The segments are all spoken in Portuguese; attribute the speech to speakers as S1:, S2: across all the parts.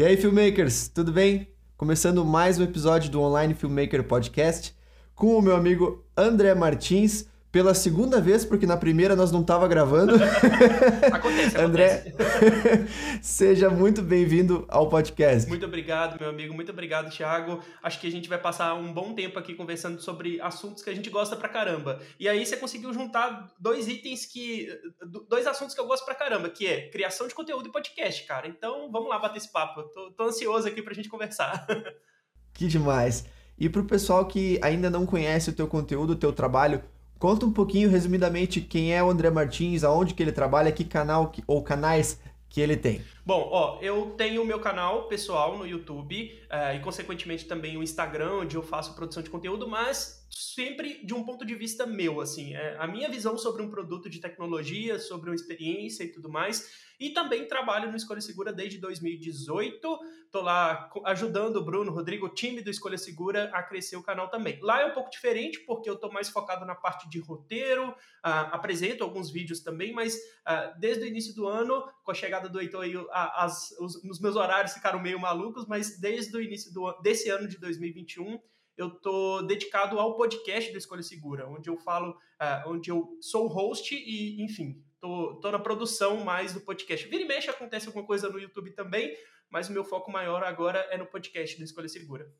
S1: E aí, filmmakers, tudo bem? Começando mais um episódio do Online Filmmaker Podcast com o meu amigo André Martins, pela segunda vez, porque na primeira nós não tava gravando.
S2: Acontece,
S1: André, seja muito bem-vindo ao podcast.
S2: Muito obrigado, meu amigo. Muito obrigado, Thiago. Acho que a gente vai passar um bom tempo aqui conversando sobre assuntos que a gente gosta pra caramba. E aí você conseguiu juntar dois itens que. dois assuntos que eu gosto pra caramba, que é criação de conteúdo e podcast, cara. Então vamos lá bater esse papo. Tô, tô ansioso aqui pra gente conversar.
S1: Que demais. E pro pessoal que ainda não conhece o teu conteúdo, o teu trabalho, Conta um pouquinho, resumidamente, quem é o André Martins, aonde que ele trabalha, que canal que, ou canais que ele tem.
S2: Bom, ó, eu tenho o meu canal pessoal no YouTube uh, e, consequentemente, também o Instagram, onde eu faço produção de conteúdo, mas sempre de um ponto de vista meu, assim. É, a minha visão sobre um produto de tecnologia, sobre uma experiência e tudo mais e também trabalho no Escolha Segura desde 2018. Estou lá ajudando o Bruno, Rodrigo, o time do Escolha Segura a crescer o canal também. Lá é um pouco diferente, porque eu estou mais focado na parte de roteiro, uh, apresento alguns vídeos também, mas uh, desde o início do ano, com a chegada do Heitor aí, as, os, os meus horários ficaram meio malucos, mas desde o início do, desse ano de 2021 eu tô dedicado ao podcast do Escolha Segura, onde eu falo, uh, onde eu sou host e, enfim, tô, tô na produção mais do podcast. Vira e mexe acontece alguma coisa no YouTube também, mas o meu foco maior agora é no podcast do Escolha Segura.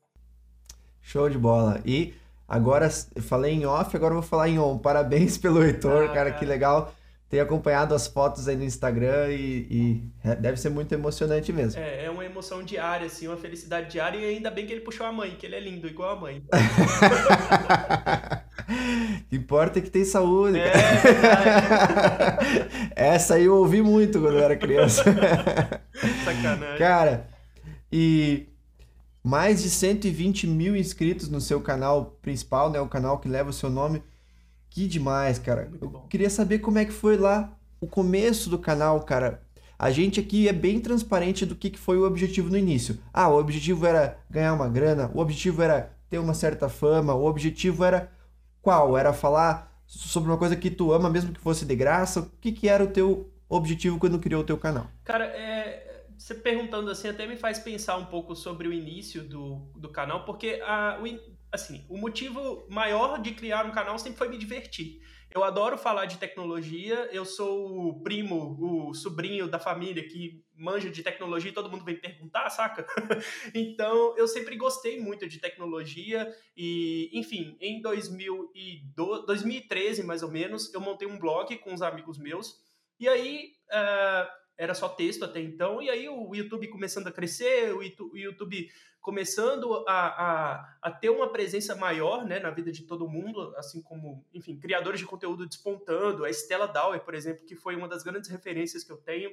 S1: Show de bola. E agora, falei em off, agora vou falar em on. Parabéns pelo Heitor, ah, cara, cara, que legal ter acompanhado as fotos aí no Instagram e, e, deve ser muito emocionante mesmo.
S2: É, é uma emoção diária, assim, uma felicidade diária e ainda bem que ele puxou a mãe, que ele é lindo, igual a mãe.
S1: Importa é que tem saúde. É, Essa aí eu ouvi muito quando eu era criança.
S2: Sacanagem.
S1: Cara, e mais de 120 mil inscritos no seu canal principal, né? O canal que leva o seu nome. Que demais, cara. Muito eu bom. queria saber como é que foi lá o começo do canal, cara. A gente aqui é bem transparente do que, que foi o objetivo no início. Ah, o objetivo era ganhar uma grana, o objetivo era ter uma certa fama, o objetivo era qual? Era falar sobre uma coisa que tu ama, mesmo que fosse de graça? O que, que era o teu objetivo quando criou o teu canal?
S2: Cara, é, você perguntando assim até me faz pensar um pouco sobre o início do, do canal, porque a, o, assim, o motivo maior de criar um canal sempre foi me divertir. Eu adoro falar de tecnologia, eu sou o primo, o sobrinho da família que manja de tecnologia e todo mundo vem perguntar, saca? então, eu sempre gostei muito de tecnologia e, enfim, em 2012, 2013, mais ou menos, eu montei um blog com uns amigos meus e aí... Uh, era só texto até então, e aí o YouTube começando a crescer, o YouTube começando a, a, a, ter uma presença maior né, na vida de todo mundo, assim como, enfim, criadores de conteúdo despontando, a Stella Dauer, por exemplo, que foi uma das grandes referências que eu tenho.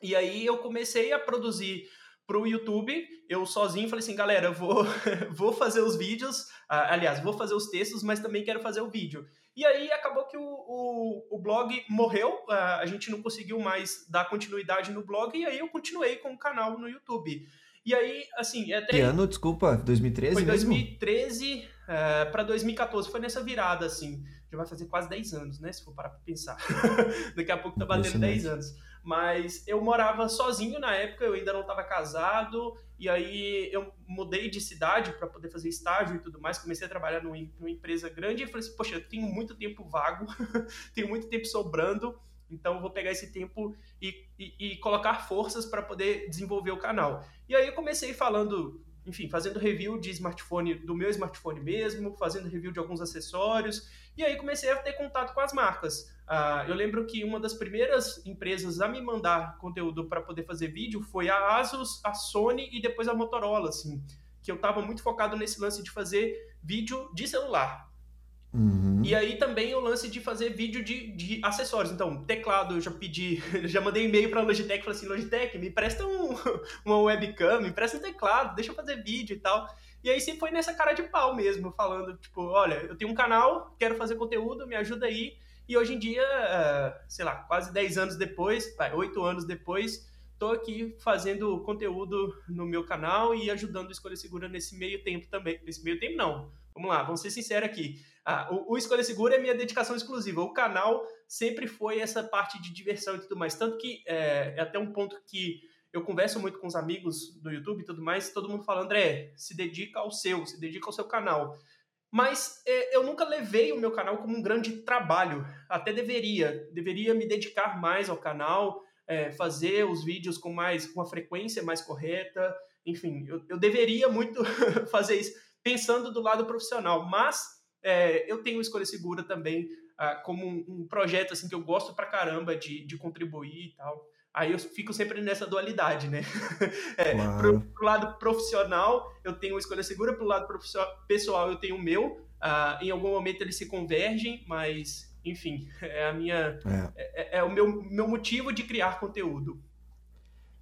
S2: E aí eu comecei a produzir para o YouTube, eu sozinho falei assim, galera, eu vou, vou fazer os vídeos, aliás, vou fazer os textos, mas também quero fazer o vídeo. E aí acabou que o, o, o blog morreu, a gente não conseguiu mais dar continuidade no blog, e aí eu continuei com o canal no YouTube. E aí, assim, é até.
S1: Que ano, desculpa? 2013?
S2: Foi 2013 é, para 2014. Foi nessa virada, assim. Já vai fazer quase 10 anos, né? Se for parar pra pensar. Daqui a pouco tá batendo 10 anos. Mas eu morava sozinho na época, eu ainda não estava casado. E aí eu mudei de cidade para poder fazer estágio e tudo mais. Comecei a trabalhar numa, numa empresa grande e falei assim: Poxa, eu tenho muito tempo vago, tenho muito tempo sobrando. Então eu vou pegar esse tempo e, e, e colocar forças para poder desenvolver o canal. E aí eu comecei falando, enfim, fazendo review de smartphone, do meu smartphone mesmo, fazendo review de alguns acessórios. E aí comecei a ter contato com as marcas. Uh, eu lembro que uma das primeiras empresas a me mandar conteúdo para poder fazer vídeo foi a Asus, a Sony e depois a Motorola, assim, que eu estava muito focado nesse lance de fazer vídeo de celular.
S1: Uhum.
S2: E aí também o lance de fazer vídeo de, de acessórios. Então, teclado, eu já pedi, já mandei e-mail pra Logitech, falei assim, Logitech, me presta um, uma webcam, me presta um teclado, deixa eu fazer vídeo e tal. E aí sempre foi nessa cara de pau mesmo, falando, tipo, olha, eu tenho um canal, quero fazer conteúdo, me ajuda aí. E hoje em dia, eh, sei lá, quase 10 anos depois, 8 anos depois, tô aqui fazendo conteúdo no meu canal e ajudando o Escolha Segura nesse meio tempo também. Nesse meio tempo não, vamos lá, vamos ser sinceros aqui. Ah, o, Escolha Segura é minha dedicação exclusiva. O canal sempre foi essa parte de diversão e tudo mais. Tanto que é, é até um ponto que eu eu converso muito com os amigos do YouTube e tudo mais, todo mundo fala, André, se dedica ao seu, se dedica ao seu canal. Mas é, eu nunca levei o meu canal como um grande trabalho. Até deveria. Deveria me dedicar mais ao canal, é, fazer os vídeos com mais com a frequência mais correta. Enfim, eu, eu deveria muito fazer isso pensando do lado profissional. Mas é, eu tenho Escolha Segura também ah, como um, um, projeto assim que eu gosto pra caramba de, de contribuir e tal. Aí eu fico sempre nessa dualidade, né? É, claro. pro, pro, lado profissional, eu tenho escolha segura, pro lado pessoal, eu tenho o meu. Uh, em algum momento eles se convergem, mas, enfim, é a minha. É, é, é o meu, meu motivo de criar conteúdo.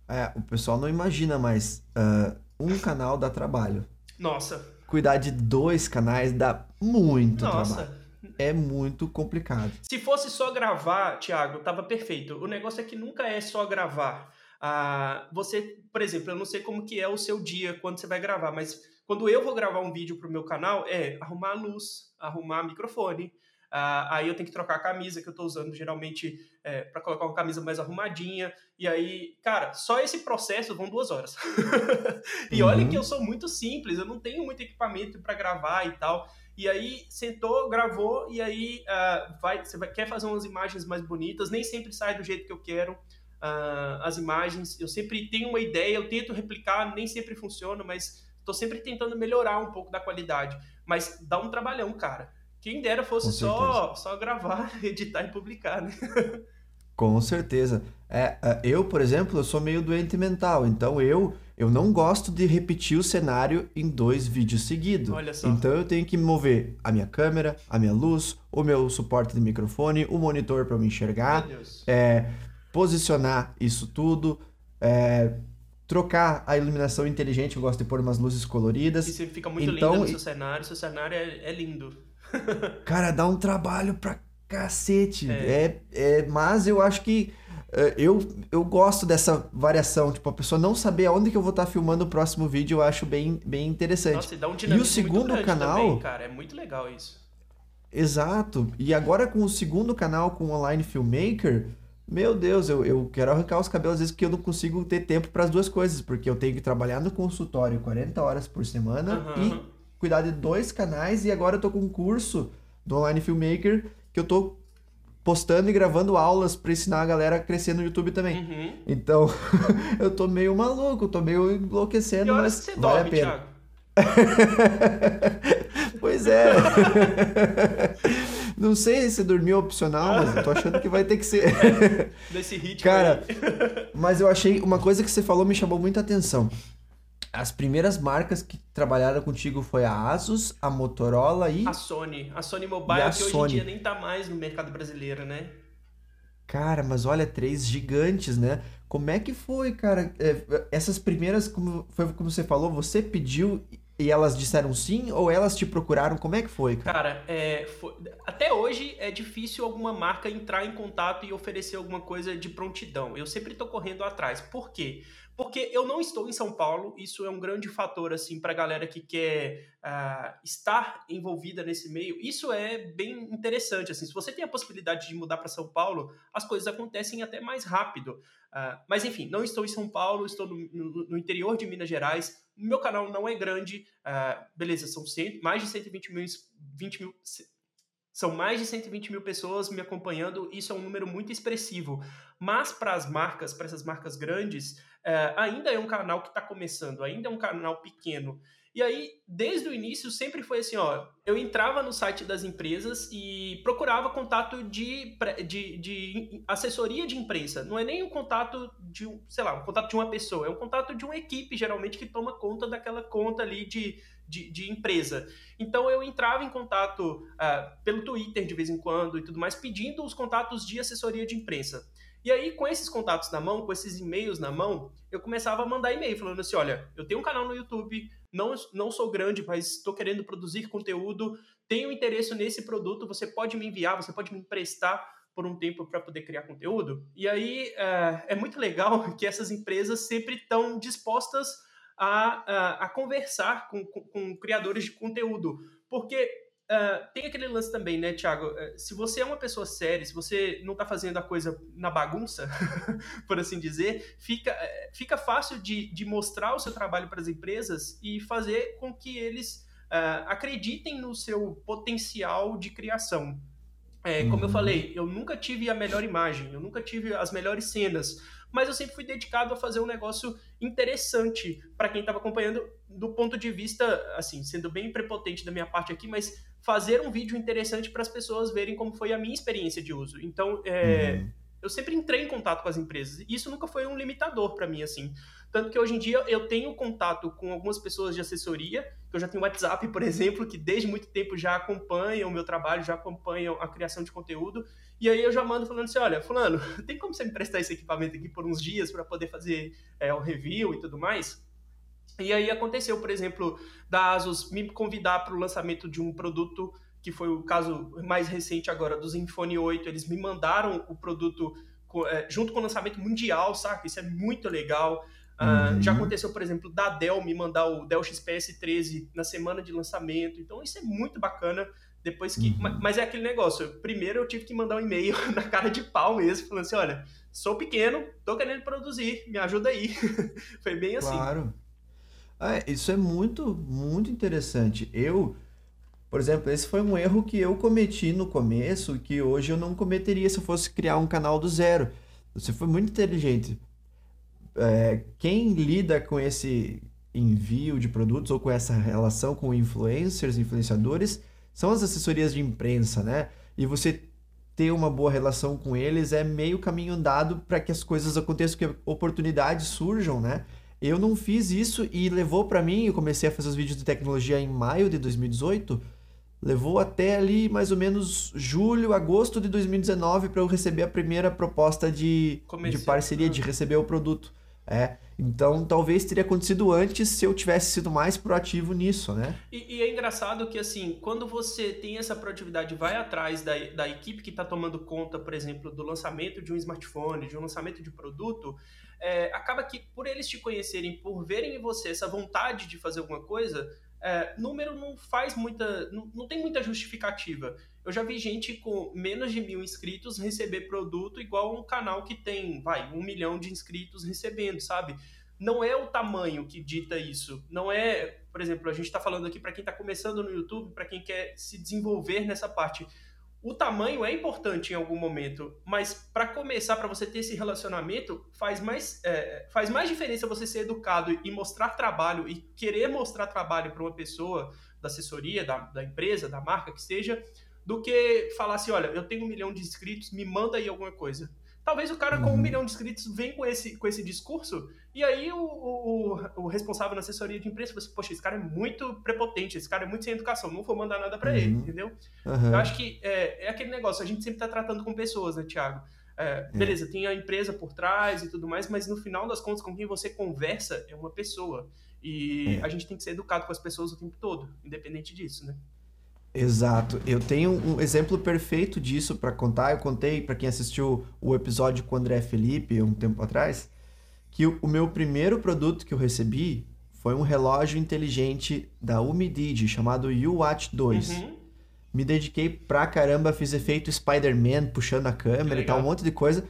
S1: É, o pessoal não imagina, mas uh, um canal dá trabalho.
S2: Nossa.
S1: Cuidar de dois canais dá muito Nossa. trabalho é muito complicado.
S2: Se fosse só gravar, Thiago, tava perfeito. O negócio é que nunca é só gravar. Ah, você, por exemplo, eu não sei como que é o seu dia quando você vai gravar, mas quando eu vou gravar um vídeo pro meu canal, é arrumar a luz, arrumar microfone, Uh, aí eu tenho que trocar a camisa que eu estou usando geralmente é, para colocar uma camisa mais arrumadinha. E aí, cara, só esse processo vão duas horas. e uhum. olha que eu sou muito simples, eu não tenho muito equipamento para gravar e tal. E aí sentou, gravou, e aí uh, vai, você vai, quer fazer umas imagens mais bonitas, nem sempre sai do jeito que eu quero uh, as imagens. Eu sempre tenho uma ideia, eu tento replicar, nem sempre funciona, mas estou sempre tentando melhorar um pouco da qualidade. Mas dá um trabalhão, cara. Quem dera fosse só, só gravar, editar e publicar, né?
S1: Com certeza. É, é, eu, por exemplo, eu sou meio doente mental, então eu eu não gosto de repetir o cenário em dois vídeos seguidos.
S2: Olha só.
S1: Então eu tenho que mover a minha câmera, a minha luz, o meu suporte de microfone, o monitor para me enxergar, é, posicionar isso tudo, é, trocar a iluminação inteligente. Eu gosto de pôr umas luzes coloridas.
S2: Você fica muito então, lindo no seu cenário. Seu cenário é, é lindo.
S1: cara, dá um trabalho pra cacete. É. é, é mas eu acho que é, eu, eu gosto dessa variação, tipo, a pessoa não saber aonde que eu vou estar tá filmando o próximo vídeo, eu acho bem, bem interessante. Nossa,
S2: e dá um e o segundo canal, também, cara, é muito legal isso.
S1: Exato. E agora com o segundo canal com o Online Filmmaker, meu Deus, eu, eu quero arrancar os cabelos às vezes porque eu não consigo ter tempo para as duas coisas, porque eu tenho que trabalhar no consultório 40 horas por semana uhum. e cuidar de dois canais e agora eu tô com um curso do Online Filmmaker que eu tô postando e gravando aulas para ensinar a galera a crescer no YouTube também. Uhum. Então, eu tô meio maluco, tô meio enlouquecendo, mas você vale dorme, a pena. pois é. Não sei se dormir é opcional, mas eu tô achando que vai ter que ser.
S2: Nesse ritmo.
S1: Cara, mas eu achei uma coisa que você falou me chamou muita atenção. As primeiras marcas que trabalharam contigo foi a Asus, a Motorola e.
S2: A Sony. A Sony Mobile, a que Sony. hoje em dia nem tá mais no mercado brasileiro, né?
S1: Cara, mas olha, três gigantes, né? Como é que foi, cara? É, essas primeiras, como, foi como você falou, você pediu e elas disseram sim ou elas te procuraram? Como é que foi,
S2: cara? Cara, é, foi... até hoje é difícil alguma marca entrar em contato e oferecer alguma coisa de prontidão. Eu sempre tô correndo atrás. Por quê? Porque eu não estou em São Paulo, isso é um grande fator assim para a galera que quer uh, estar envolvida nesse meio. Isso é bem interessante. Assim, se você tem a possibilidade de mudar para São Paulo, as coisas acontecem até mais rápido. Uh, mas enfim, não estou em São Paulo, estou no, no, no interior de Minas Gerais. Meu canal não é grande, uh, beleza, são 100, mais de 120 mil, 20 mil são mais de 120 mil pessoas me acompanhando, isso é um número muito expressivo. Mas para as marcas, para essas marcas grandes, é, ainda é um canal que está começando, ainda é um canal pequeno. E aí, desde o início, sempre foi assim, ó, eu entrava no site das empresas e procurava contato de, de, de assessoria de imprensa. Não é nem um contato de, sei lá, um contato de uma pessoa, é um contato de uma equipe, geralmente, que toma conta daquela conta ali de, de, de empresa. Então, eu entrava em contato uh, pelo Twitter de vez em quando e tudo mais, pedindo os contatos de assessoria de imprensa. E aí, com esses contatos na mão, com esses e-mails na mão, eu começava a mandar e-mail falando assim: olha, eu tenho um canal no YouTube, não, não sou grande, mas estou querendo produzir conteúdo, tenho interesse nesse produto, você pode me enviar, você pode me emprestar por um tempo para poder criar conteúdo. E aí é, é, muito legal que essas empresas sempre estão dispostas a, a, a conversar com, com, com criadores de conteúdo, porque uh, tem aquele lance também, né, Thiago? Uh, se você é uma pessoa séria, se você não está fazendo a coisa na bagunça, por assim dizer, fica, uh, fica fácil de, de mostrar o seu trabalho para as empresas e fazer com que eles acreditem no seu potencial de criação. É, como uhum. eu falei, eu nunca tive a melhor imagem, eu nunca tive as melhores cenas, mas eu sempre fui dedicado a fazer um negócio interessante para quem estava acompanhando, do ponto de vista, assim, sendo bem prepotente da minha parte aqui, mas fazer um vídeo interessante para as pessoas verem como foi a minha experiência de uso. Então, é, uhum. eu sempre entrei em contato com as empresas. E isso nunca foi um limitador para mim, assim. Tanto que hoje em dia eu tenho contato com algumas pessoas de assessoria, que eu já tenho WhatsApp, por exemplo, que desde muito tempo já acompanham o meu trabalho, já acompanham a criação de conteúdo. E aí eu já mando falando assim: olha, Fulano, tem como você me prestar esse equipamento aqui por uns dias para poder fazer é, o review e tudo mais? E aí aconteceu, por exemplo, da Asus me convidar para o lançamento de um produto que foi o caso mais recente agora do Zenfone 8. Eles me mandaram o produto é, junto com o lançamento mundial, saca? Isso é muito legal. Uh, uhum. Já aconteceu, por exemplo, da Dell me mandar o Dell XPS 13 na semana de lançamento. Então isso é muito bacana. Depois que. Uhum. Mas é aquele negócio. Primeiro eu tive que mandar um e-mail na cara de pau mesmo, falando assim: olha, sou pequeno, tô querendo produzir, me ajuda aí. Foi bem assim.
S1: Claro. Ah, isso é muito, muito interessante. Eu, por exemplo, esse foi um erro que eu cometi no começo, que hoje eu não cometeria se eu fosse criar um canal do zero. Você foi muito inteligente. É, quem lida com esse envio de produtos ou com essa relação com influencers, influenciadores, são as assessorias de imprensa, né? E você ter uma boa relação com eles é meio caminho andado para que as coisas aconteçam, que oportunidades surjam, né? Eu não fiz isso e levou para mim, eu comecei a fazer os vídeos de tecnologia em maio de 2018, levou até ali mais ou menos julho, agosto de 2019 para eu receber a primeira proposta de, de parceria, de receber o produto. É, então talvez teria acontecido antes se eu tivesse sido mais proativo nisso, né?
S2: E, e é engraçado que assim, quando você tem essa proatividade, vai atrás da, da equipe que está tomando conta, por exemplo, do lançamento de um smartphone, de um lançamento de produto, é, acaba que por eles te conhecerem, por verem em você essa vontade de fazer alguma coisa, é, número não faz muita. Não, não tem muita justificativa. Eu já vi gente com menos de mil inscritos receber produto igual um canal que tem, vai, um milhão de inscritos recebendo, sabe? Não é o tamanho que dita isso. Não é, por exemplo, a gente está falando aqui para quem está começando no YouTube, para quem quer se desenvolver nessa parte o tamanho é importante em algum momento, mas para começar, para você ter esse relacionamento, faz mais, é, faz mais diferença você ser educado e mostrar trabalho e querer mostrar trabalho para uma pessoa da assessoria, da, da empresa, da marca que seja, do que falar assim: olha, eu tenho um milhão de inscritos, me manda aí alguma coisa. Talvez o cara com um uhum. milhão de inscritos venha com esse, com esse discurso, e aí o, o, o responsável na assessoria de imprensa fala assim, poxa, esse cara é muito prepotente, esse cara é muito sem educação, não vou mandar nada para uhum. ele, entendeu? Uhum. Eu acho que é, é, aquele negócio, a gente sempre tá tratando com pessoas, né, Thiago? É, é. beleza, tem a empresa por trás e tudo mais, mas no final das contas, com quem você conversa é uma pessoa. E é. a gente tem que ser educado com as pessoas o tempo todo, independente disso, né?
S1: Exato. Eu tenho um exemplo perfeito disso para contar. Eu contei para quem assistiu o episódio com o André Felipe um tempo atrás, que o meu primeiro produto que eu recebi foi um relógio inteligente da Umidigi chamado U-Watch 2. Uhum. Me dediquei pra caramba, fiz efeito Spider-Man puxando a câmera e tal, um monte de coisa.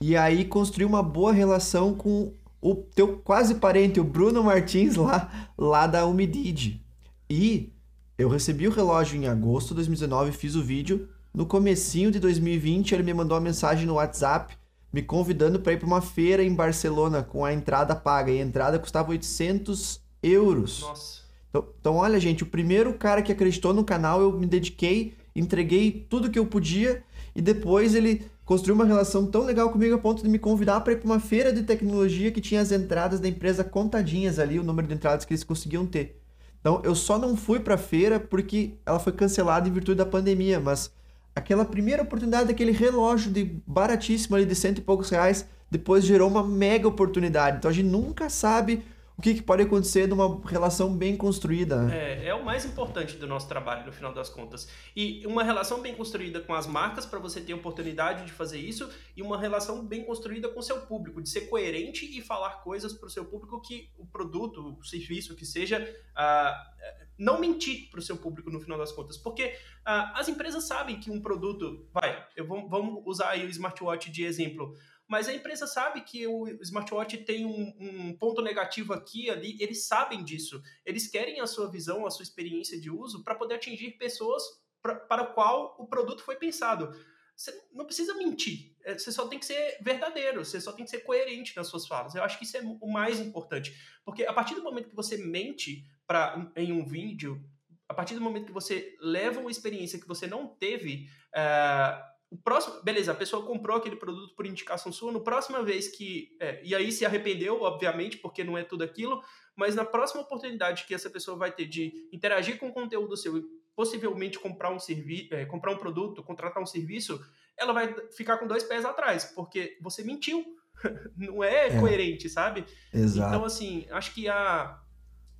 S1: E aí construí uma boa relação com o teu quase parente, o Bruno Martins lá, lá da Umidigi. E eu recebi o relógio em agosto de 2019, fiz o vídeo. No comecinho de 2020, ele me mandou uma mensagem no WhatsApp me convidando para ir para uma feira em Barcelona com a entrada paga. E a entrada custava 800 euros.
S2: Nossa.
S1: Então, então, olha, gente, o primeiro cara que acreditou no canal, eu me dediquei, entreguei tudo que eu podia e depois ele construiu uma relação tão legal comigo a ponto de me convidar para ir para uma feira de tecnologia que tinha as entradas da empresa contadinhas ali, o número de entradas que eles conseguiam ter. Então eu só não fui para a feira porque ela foi cancelada em virtude da pandemia, mas aquela primeira oportunidade daquele relógio de baratíssimo ali de cento e poucos reais depois gerou uma mega oportunidade. Então a gente nunca sabe o que, que, pode acontecer numa relação bem construída.
S2: Né? É, é o mais importante do nosso trabalho, no final das contas. E uma relação bem construída com as marcas, para você ter oportunidade de fazer isso, e uma relação bem construída com o seu público, de ser coerente e falar coisas para o seu público que o produto, o serviço que seja, uh, não mentir para o seu público no final das contas, porque uh, as empresas sabem que um produto, vai, eu vou, vamos usar aí o smartwatch de exemplo, mas a empresa sabe que o smartwatch tem um, um ponto negativo aqui ali, eles sabem disso, eles querem a sua visão, a sua experiência de uso para poder atingir pessoas pra, para o qual o produto foi pensado. Você não precisa mentir, é, você só tem que ser verdadeiro, você só tem que ser coerente nas suas falas. Eu acho que isso é o mais importante, porque a partir do momento que você mente pra, em um vídeo, a partir do momento que você leva uma experiência que você não teve, é, o próximo, beleza, a pessoa comprou aquele produto por indicação sua, no próxima vez que, é, e aí se arrependeu, obviamente, porque não é tudo aquilo, mas na próxima oportunidade que essa pessoa vai ter de interagir com o conteúdo seu possivelmente comprar um serviço, é, comprar um produto, contratar um serviço, ela vai ficar com dois pés atrás, porque você mentiu. Não é, é, coerente, sabe?
S1: Exato.
S2: Então, assim, acho que a,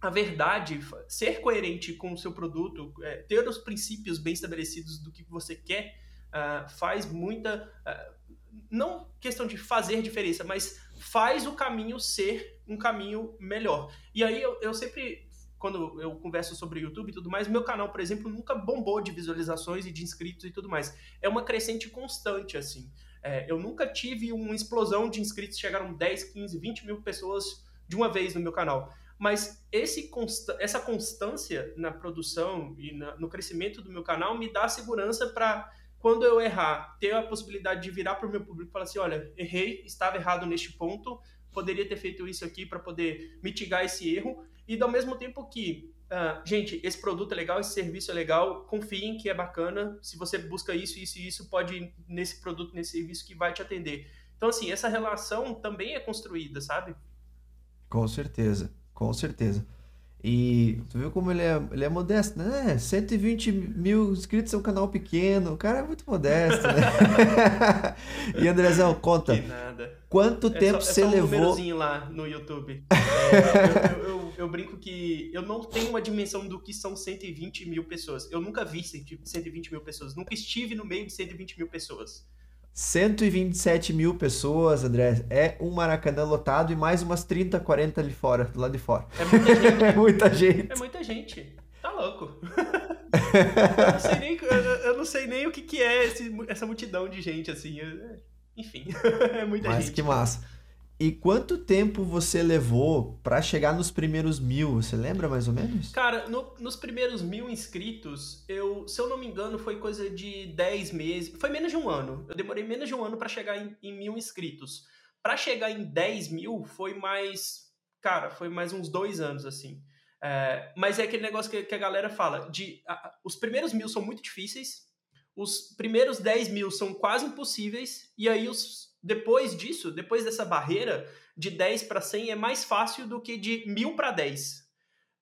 S2: a verdade, ser coerente com o seu produto, é, ter os princípios bem estabelecidos do que você quer, uh, faz muita. Uh, não questão de fazer diferença, mas faz o caminho ser um caminho melhor. E aí eu, eu sempre quando eu converso sobre YouTube e tudo mais, meu canal, por exemplo, nunca bombou de visualizações e de inscritos e tudo mais. É uma crescente constante, assim. É, eu nunca tive uma explosão de inscritos, chegaram 10, 15, 20 mil pessoas de uma vez no meu canal. Mas esse consta essa constância na produção e na, no crescimento do meu canal me dá segurança para, quando eu errar, ter a possibilidade de virar para o meu público e falar assim: olha, errei, estava errado neste ponto, poderia ter feito isso aqui para poder mitigar esse erro e ao mesmo tempo que, uh, gente, esse produto é legal, esse serviço é legal, confiem que é bacana. Se você busca isso, isso e isso, pode ir nesse produto, nesse serviço que vai te atender. Então, assim, essa relação também é construída, sabe?
S1: Com certeza, com certeza. E tu viu como ele é, ele é modesto, né? 120 mil inscritos é um canal pequeno, o cara é muito modesto, né? e Andrezão, conta.
S2: Que nada.
S1: Quanto é tempo
S2: só,
S1: você
S2: é só um
S1: levou?
S2: lá no YouTube. É, eu, eu, eu, eu, brinco que eu não tenho uma dimensão do que são 120 mil pessoas. Eu nunca vi 120 mil pessoas, nunca estive no meio de 120 mil pessoas.
S1: 127 mil pessoas, André. É um Maracanã lotado e mais umas 30, 40 ali fora, do lado de fora.
S2: É muita gente.
S1: é muita gente.
S2: É muita gente. Tá louco. eu, não sei nem, eu não sei nem o que, que é esse, essa multidão de gente, assim. Enfim, é muita
S1: Mas
S2: gente. Mas
S1: que massa. E quanto tempo você levou para chegar nos primeiros mil? Você lembra mais ou menos?
S2: Cara, no, nos primeiros mil inscritos, eu, se eu não me engano, foi coisa de 10 meses. Foi menos de um ano. Eu demorei menos de um ano para chegar em, em, mil inscritos. Para chegar em 10 mil, foi mais. Cara, foi mais uns dois anos, assim. É, mas é aquele negócio que, que a galera fala: de a, os primeiros mil são muito difíceis, os primeiros 10 mil são quase impossíveis, e aí os depois disso, depois dessa barreira de 10 para 100 é mais fácil do que de 1000 para 10.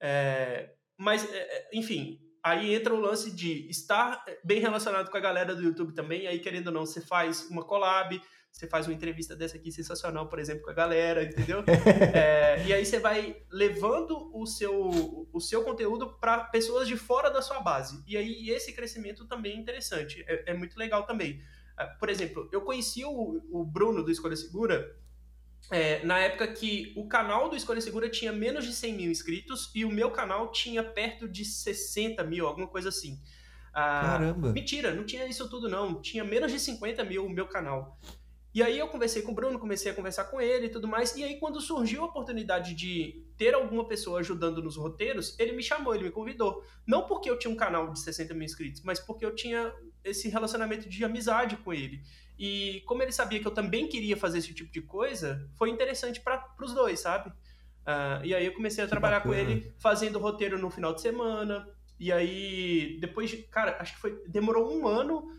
S2: É, mas, é, é, enfim, aí entra o lance de estar bem relacionado com a galera do YouTube também. Aí, querendo ou não, você faz uma collab, você faz uma entrevista dessa aqui sensacional, por exemplo, com a galera, entendeu? é, e aí você vai levando o seu, o seu conteúdo para pessoas de fora da sua base. E aí esse crescimento também é interessante, é, é muito legal também. Ah, por exemplo, eu conheci o, o Bruno do Escolha Segura é, na época que o canal do Escolha Segura tinha menos de 100 mil inscritos e o meu canal tinha perto de 60 mil, alguma coisa assim.
S1: Ah, Caramba!
S2: Mentira, não tinha isso tudo não. Tinha menos de 50 mil o meu canal. E aí eu conversei com o Bruno, comecei a conversar com ele e tudo mais. E aí quando surgiu a oportunidade de ter alguma pessoa ajudando nos roteiros, ele me chamou, ele me convidou. Não porque eu tinha um canal de 60 mil inscritos, mas porque eu tinha esse relacionamento de amizade com ele. E como ele sabia que eu também queria fazer esse tipo de coisa, foi interessante para os dois, sabe? Uh, e aí eu comecei a trabalhar com ele, fazendo roteiro no final de semana. E aí, depois de. Cara, acho que foi. Demorou um ano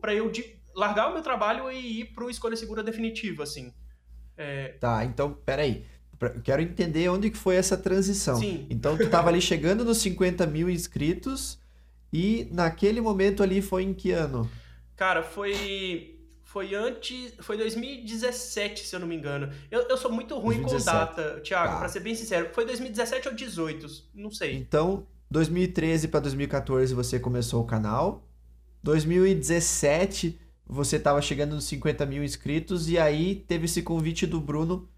S2: para eu de, largar o meu trabalho e ir pro Escolha Segura definitivo, assim. É...
S1: Tá, então, peraí. Quero entender onde que foi essa transição.
S2: Sim.
S1: Então, tu tava ali chegando nos 50 mil inscritos e naquele momento ali foi em que ano?
S2: Cara, foi. Foi antes. Foi 2017, se eu não me engano. Eu, eu sou muito ruim 2017. com data, Thiago, tá. pra ser bem sincero. Foi 2017 ou 18, não sei.
S1: Então, 2013 para 2014 você começou o canal. 2017 você estava chegando nos 50 mil inscritos e aí teve esse convite do Bruno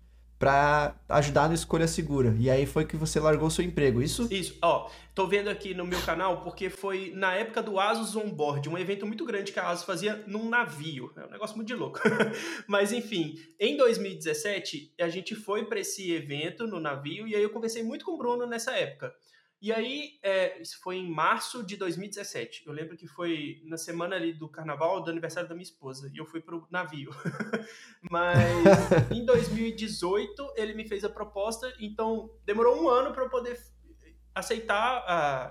S1: para ajudar na escolha segura. E aí foi que você largou seu emprego, isso?
S2: Isso. Ó, tô vendo aqui no meu canal porque foi na época do Asus Onboard, um evento muito grande que a Asus fazia num navio. É um negócio muito de louco. Mas enfim, em 2017 a gente foi para esse evento no navio e aí eu conversei muito com o Bruno nessa época. E aí, é, isso foi em março de 2017. Eu lembro que foi na semana ali do carnaval, do aniversário da minha esposa, e eu fui pro navio. Mas em 2018 ele me fez a proposta, então demorou um ano para eu poder aceitar,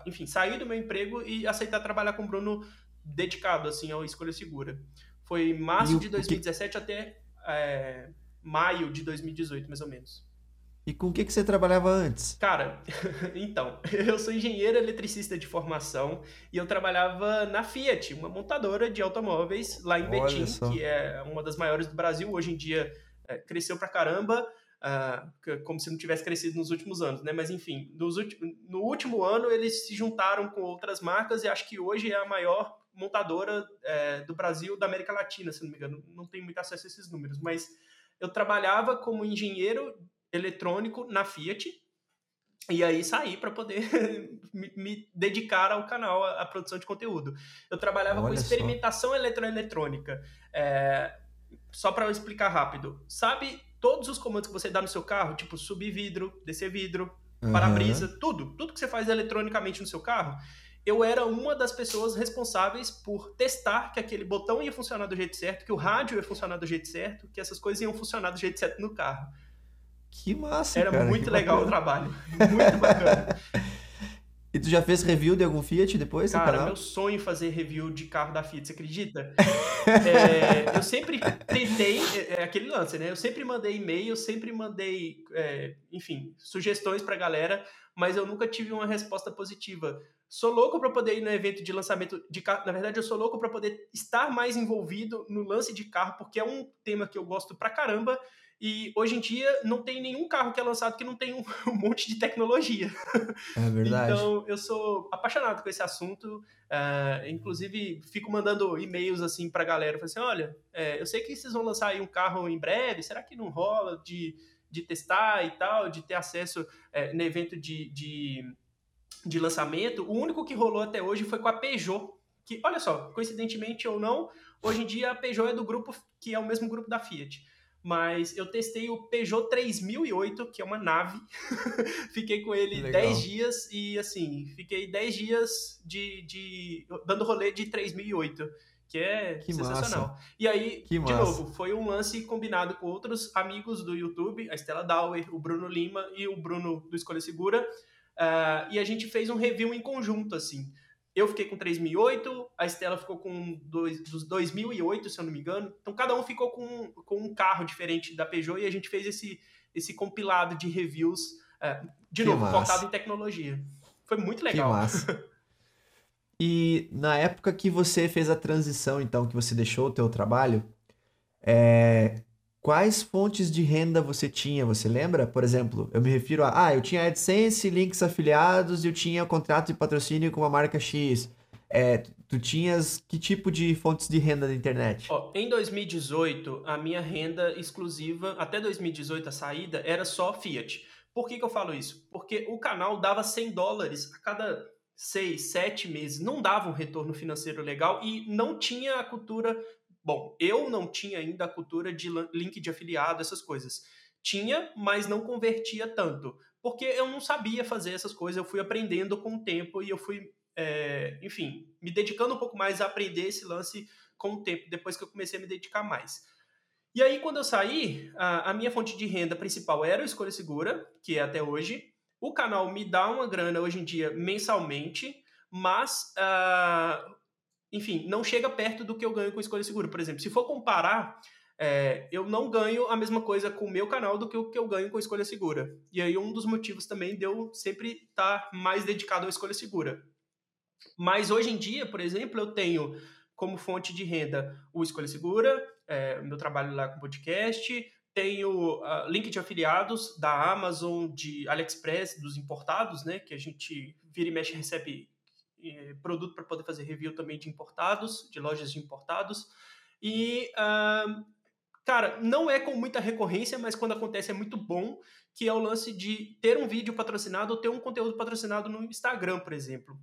S2: uh, enfim, sair do meu emprego e aceitar trabalhar com o Bruno dedicado, assim, ao Escolha Segura. Foi março de 2017 até é, maio de 2018, mais ou menos.
S1: E com o que, que você trabalhava antes?
S2: Cara, então, eu sou engenheiro eletricista de formação e eu trabalhava na Fiat, uma montadora de automóveis lá em Olha Betim, só. que é uma das maiores do Brasil. Hoje em dia é, cresceu pra caramba, uh, como se não tivesse crescido nos últimos anos, né? Mas enfim, no último ano eles se juntaram com outras marcas e acho que hoje é a maior montadora é, do Brasil, da América Latina, se não me engano. Não tenho muito acesso a esses números, mas eu trabalhava como engenheiro eletrônico na Fiat. E aí saí para poder me, me, dedicar ao canal, à, produção de conteúdo. Eu trabalhava Olha com experimentação só. eletroeletrônica. É, só para explicar rápido. Sabe todos os comandos que você dá no seu carro? Tipo subir vidro, descer vidro, uhum. para-brisa, tudo. Tudo que você faz eletronicamente no seu carro. Eu era uma das pessoas responsáveis por testar que aquele botão ia funcionar do jeito certo, que o rádio ia funcionar do jeito certo, que essas coisas iam funcionar do jeito certo no carro.
S1: Que massa,
S2: Era
S1: cara,
S2: muito legal bacana. o trabalho. Muito bacana.
S1: E tu já fez review de algum Fiat depois?
S2: Cara, meu sonho é fazer review de carro da Fiat, você acredita? é, eu sempre tentei, é, é, aquele lance, né? Eu sempre mandei e-mail, sempre mandei, é, enfim, sugestões pra galera, mas eu nunca tive uma resposta positiva. Sou louco para poder ir no evento de lançamento de carro. Na verdade, eu sou louco para poder estar mais envolvido no lance de carro, porque é um tema que eu gosto pra caramba e hoje em dia não tem nenhum carro que é lançado que não tem um, um monte de tecnologia.
S1: É verdade.
S2: Então eu sou apaixonado com esse assunto. Uh, inclusive, fico mandando e-mails assim pra galera. Falo assim: olha, é, eu sei que vocês vão lançar aí um carro em breve, será que não rola de, de testar e tal, de ter acesso é, no evento de, de, de lançamento? O único que rolou até hoje foi com a Peugeot. Que, olha só, coincidentemente ou não, hoje em dia a Peugeot é do grupo que é o mesmo grupo da Fiat mas eu testei o Peugeot 3008, que é uma nave. fiquei com ele Legal. 10 dias e, assim, fiquei 10 dias de, de dando rolê de 3008, que é que sensacional. Massa. E aí, que de massa. novo, foi um lance combinado com outros amigos do YouTube, a Estela Dauer, o Bruno Lima e o Bruno do Escolha Segura. Uh, e a gente fez um review em conjunto, assim. Eu fiquei com 3008, a Estela ficou com dois, dos 2008, se eu não me engano. Então cada um ficou com, com um carro diferente da Peugeot e a gente fez esse, esse compilado de reviews, é, de que novo, massa. focado em tecnologia. Foi muito legal.
S1: Que massa. E na época que você fez a transição, então, que você deixou o teu trabalho, é, Quais fontes de renda você tinha? Você lembra? Por exemplo, eu me refiro a, ah, eu tinha AdSense, links afiliados, eu tinha contrato de patrocínio com a marca X. É, tu tinhas que tipo de fontes de renda da internet?
S2: Oh, em 2018, a minha renda exclusiva, até 2018 a saída, era só Fiat. Por que, que eu falo isso? Porque o canal dava 100 dólares a cada seis, sete meses, não dava um retorno financeiro legal e não tinha a cultura Bom, eu não tinha ainda a cultura de link de afiliado, essas coisas. Tinha, mas não convertia tanto, porque eu não sabia fazer essas coisas, eu fui aprendendo com o tempo e eu fui, é, enfim, me dedicando um pouco mais a aprender esse lance com o tempo, depois que eu comecei a me dedicar mais. E aí, quando eu saí, a, a minha fonte de renda principal era o Escolha Segura, que é até hoje. O canal me dá uma grana hoje em dia mensalmente, mas uh, enfim, não chega perto do que eu ganho com escolha segura. Por exemplo, se for comparar, é, eu não ganho a mesma coisa com o meu canal do que o que eu ganho com escolha segura. E aí um dos motivos também de eu sempre estar tá mais dedicado à escolha segura. Mas hoje em dia, por exemplo, eu tenho como fonte de renda o Escolha Segura, é, meu trabalho lá com podcast, tenho uh, link de afiliados da Amazon, de AliExpress, dos importados, né, que a gente vira e mexe recebe produto para poder fazer review também de importados, de lojas de importados. E uh, cara, não é com muita recorrência, mas quando acontece é muito bom, que é o lance de ter um vídeo patrocinado ou ter um conteúdo patrocinado no Instagram, por exemplo.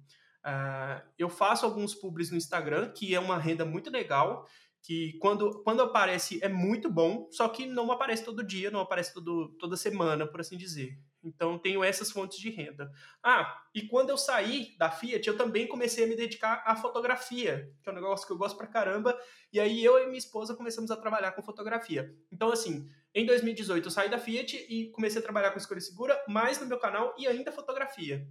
S2: Uh, eu faço alguns publis no Instagram, que é uma renda muito legal, que quando, quando aparece é muito bom, só que não aparece todo dia, não aparece todo, toda semana, por assim dizer. Então tenho essas fontes de renda. Ah, e quando eu saí da Fiat, eu também comecei a me dedicar à fotografia, que é um negócio que eu gosto pra caramba. E aí eu e minha esposa começamos a trabalhar com fotografia. Então, assim, em 2018 eu saí da Fiat e comecei a trabalhar com escolha segura, mais no meu canal e ainda fotografia.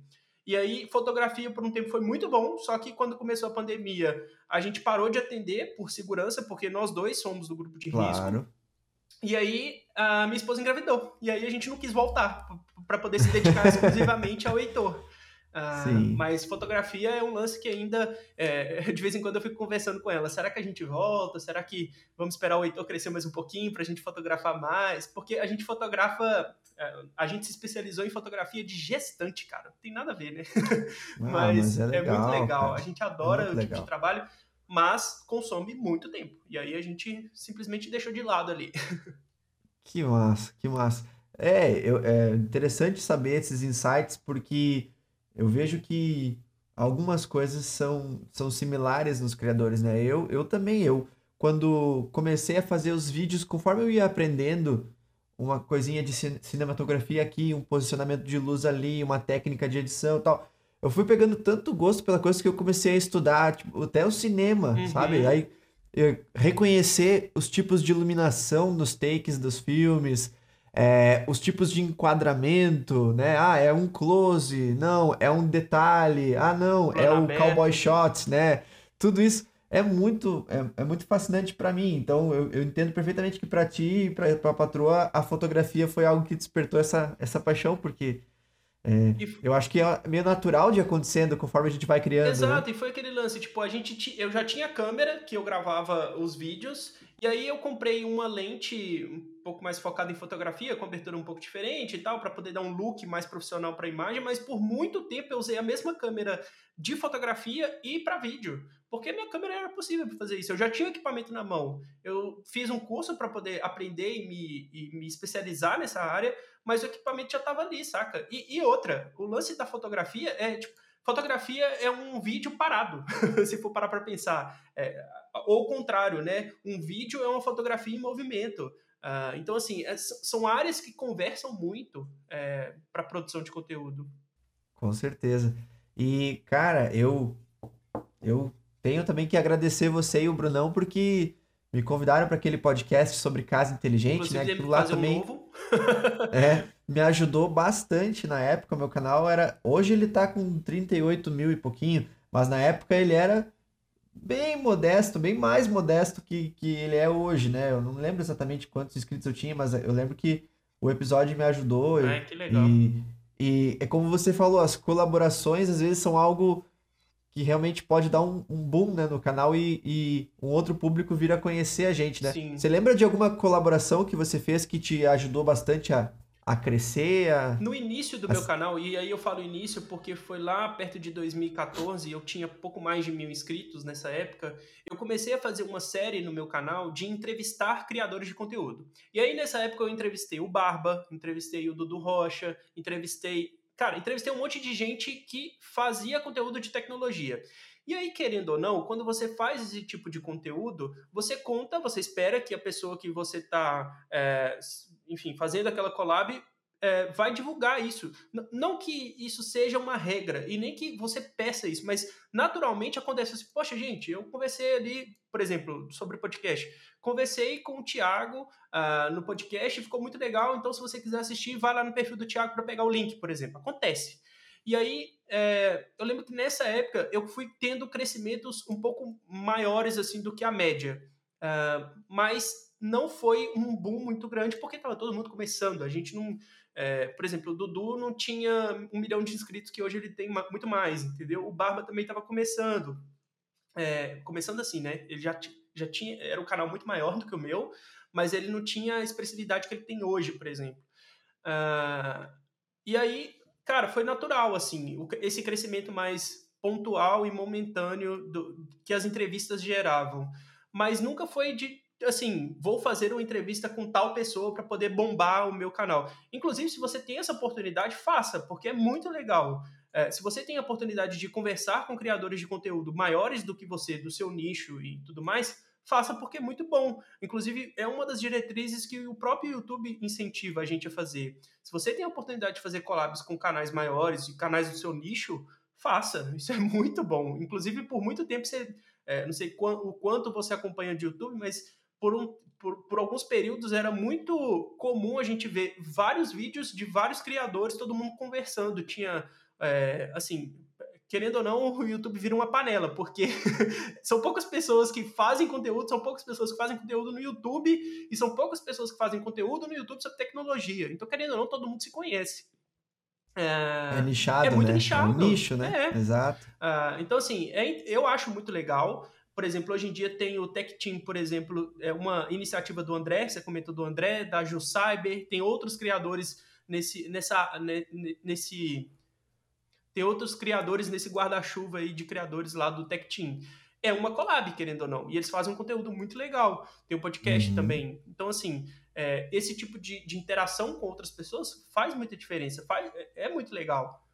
S2: E aí, fotografia por um tempo foi muito bom, só que quando começou a pandemia, a gente parou de atender por segurança, porque nós dois somos do grupo de
S1: claro.
S2: risco. E aí, a minha esposa engravidou. E aí, a gente não quis voltar para poder se dedicar exclusivamente ao Heitor. Ah, mas fotografia é um lance que ainda, é, de vez em quando eu fico conversando com ela. Será que a gente volta? Será que vamos esperar o Heitor crescer mais um pouquinho para a gente fotografar mais? Porque a gente fotografa, é, a gente se especializou em fotografia de gestante, cara. Não tem nada a ver, né?
S1: Ah, mas, mas é, legal,
S2: é, muito legal.
S1: Cara.
S2: A gente adora é o tipo de trabalho, mas consome muito tempo. E aí a gente simplesmente deixou de lado ali.
S1: Que massa, que massa. É, eu, é interessante saber esses insights, porque eu vejo que algumas coisas são, são similares nos criadores, né? Eu, eu também, eu, quando comecei a fazer os vídeos, conforme eu ia aprendendo uma coisinha de cinematografia aqui, um posicionamento de luz ali, uma técnica de edição e tal, eu fui pegando tanto gosto pela coisa que eu comecei a estudar, tipo, até o cinema, uhum. sabe? Aí reconhecer os tipos de iluminação nos takes dos filmes, é, os tipos de enquadramento, né? Ah, é um close, não, é um detalhe, ah, não, é o cowboy shot, né? Tudo isso é muito, é, é muito fascinante para mim. Então, eu, eu entendo perfeitamente que para ti e para a patroa, a fotografia foi algo que despertou essa, essa paixão, porque é, eu acho que é meio natural de acontecendo conforme a gente vai criando. Né?
S2: Exato,
S1: né?
S2: e foi aquele lance, tipo, a gente eu já tinha câmera que eu gravava os vídeos, e aí eu comprei uma lente pouco mais focada em fotografia, com abertura um pouco diferente e tal, para poder dar um look mais profissional para a imagem, mas por muito tempo eu usei a mesma câmera de fotografia e para vídeo, porque minha câmera era possível para fazer isso. Eu já tinha equipamento na mão. Eu fiz um curso para poder aprender e me, e me especializar nessa área, mas o equipamento já estava ali, saca? E, e, outra, o lance da fotografia é tipo, fotografia é um vídeo parado, se for parar para pensar. É, ou o contrário, né? Um vídeo é uma fotografia em movimento. Uh, então, assim, é, são áreas que conversam muito é, para produção de conteúdo.
S1: Com certeza. E, cara, eu, eu tenho também que agradecer você e o Brunão, porque me convidaram para aquele podcast sobre casa inteligente,
S2: né?
S1: Aquilo
S2: lá também. Um
S1: é, me ajudou bastante na época. Meu canal era. Hoje ele tá com 38 mil e pouquinho, mas na época ele era bem modesto, bem mais modesto que, que ele é hoje, né? Eu não lembro exatamente quantos inscritos eu tinha, mas eu lembro que o episódio me ajudou.
S2: Ai, que legal.
S1: E, e é como você falou, as colaborações às vezes são algo que realmente pode dar um, um boom né, no canal e, e, um outro público vir a conhecer a gente, né?
S2: Sim.
S1: Você lembra de alguma colaboração que você fez que te ajudou bastante a, a crescer? A...
S2: No início do a... meu canal, e aí eu falo início porque foi lá perto de 2014, eu tinha pouco mais de mil inscritos nessa época, eu comecei a fazer uma série no meu canal de entrevistar criadores de conteúdo. E aí nessa época eu entrevistei o Barba, entrevistei o Dudu Rocha, entrevistei Cara, entrevistei um monte de gente que fazia conteúdo de tecnologia. E aí, querendo ou não, quando você faz esse tipo de conteúdo, você conta, você espera que a pessoa que você está, é, enfim, fazendo aquela collab é, vai divulgar isso. não que isso seja uma regra e nem que você peça isso, mas naturalmente acontece assim. Poxa, gente, eu conversei ali, por exemplo, sobre podcast. Conversei com o Thiago uh, no podcast, ficou muito legal. Então, se você quiser assistir, vai lá no perfil do Thiago para pegar o link, por exemplo. Acontece. E aí, é, eu lembro que nessa época eu fui tendo crescimentos um pouco maiores assim do que a média. Uh, mas não foi um boom muito grande porque estava todo mundo começando. A gente não é, por exemplo, o Dudu não tinha um milhão de inscritos, que hoje ele tem muito mais, entendeu? O Barba também estava começando. É, começando assim, né? Ele já, já tinha. Era um canal muito maior do que o meu, mas ele não tinha a expressividade que ele tem hoje, por exemplo. Uh, e aí, cara, foi natural, assim, o, esse crescimento mais pontual e momentâneo do, que as entrevistas geravam. Mas nunca foi de assim, vou fazer uma entrevista com tal pessoa para poder bombar o meu canal. Inclusive, se você tem essa oportunidade, faça, porque é muito legal. É, se você tem a oportunidade de conversar com criadores de conteúdo maiores do que você, do seu nicho e tudo mais, faça porque é muito bom. Inclusive, é uma das diretrizes que o próprio YouTube incentiva a gente a fazer. Se você tem a oportunidade de fazer collabs com canais maiores e canais do seu nicho, faça. Isso é muito bom. Inclusive, por muito tempo você. É, não sei o quanto você acompanha de YouTube, mas por, um, por, por, alguns períodos era muito comum a gente ver vários vídeos de vários criadores, todo mundo conversando. Tinha, é, assim, querendo ou não, o YouTube vira uma panela, porque são poucas pessoas que fazem conteúdo, são poucas pessoas que fazem conteúdo no YouTube, e são poucas pessoas que fazem conteúdo no YouTube sobre tecnologia. Então, querendo ou não, todo mundo se conhece.
S1: É, é nichado, é muito né? nichado. É um nicho, né?
S2: É. Exato. Uh, então, assim, é, eu acho muito legal. Por exemplo, hoje em dia tem o Tech Team, por exemplo, é uma iniciativa do André, você comentou do André, da Ju Cyber, tem outros criadores nesse, nessa, nesse tem outros criadores nesse guarda-chuva aí de criadores lá do Tech Team. É uma collab, querendo ou não. E eles fazem um conteúdo muito legal. Tem um podcast uhum. também. Então, assim, é, esse tipo de, de, interação com outras pessoas faz muita diferença. Faz, é, é muito legal.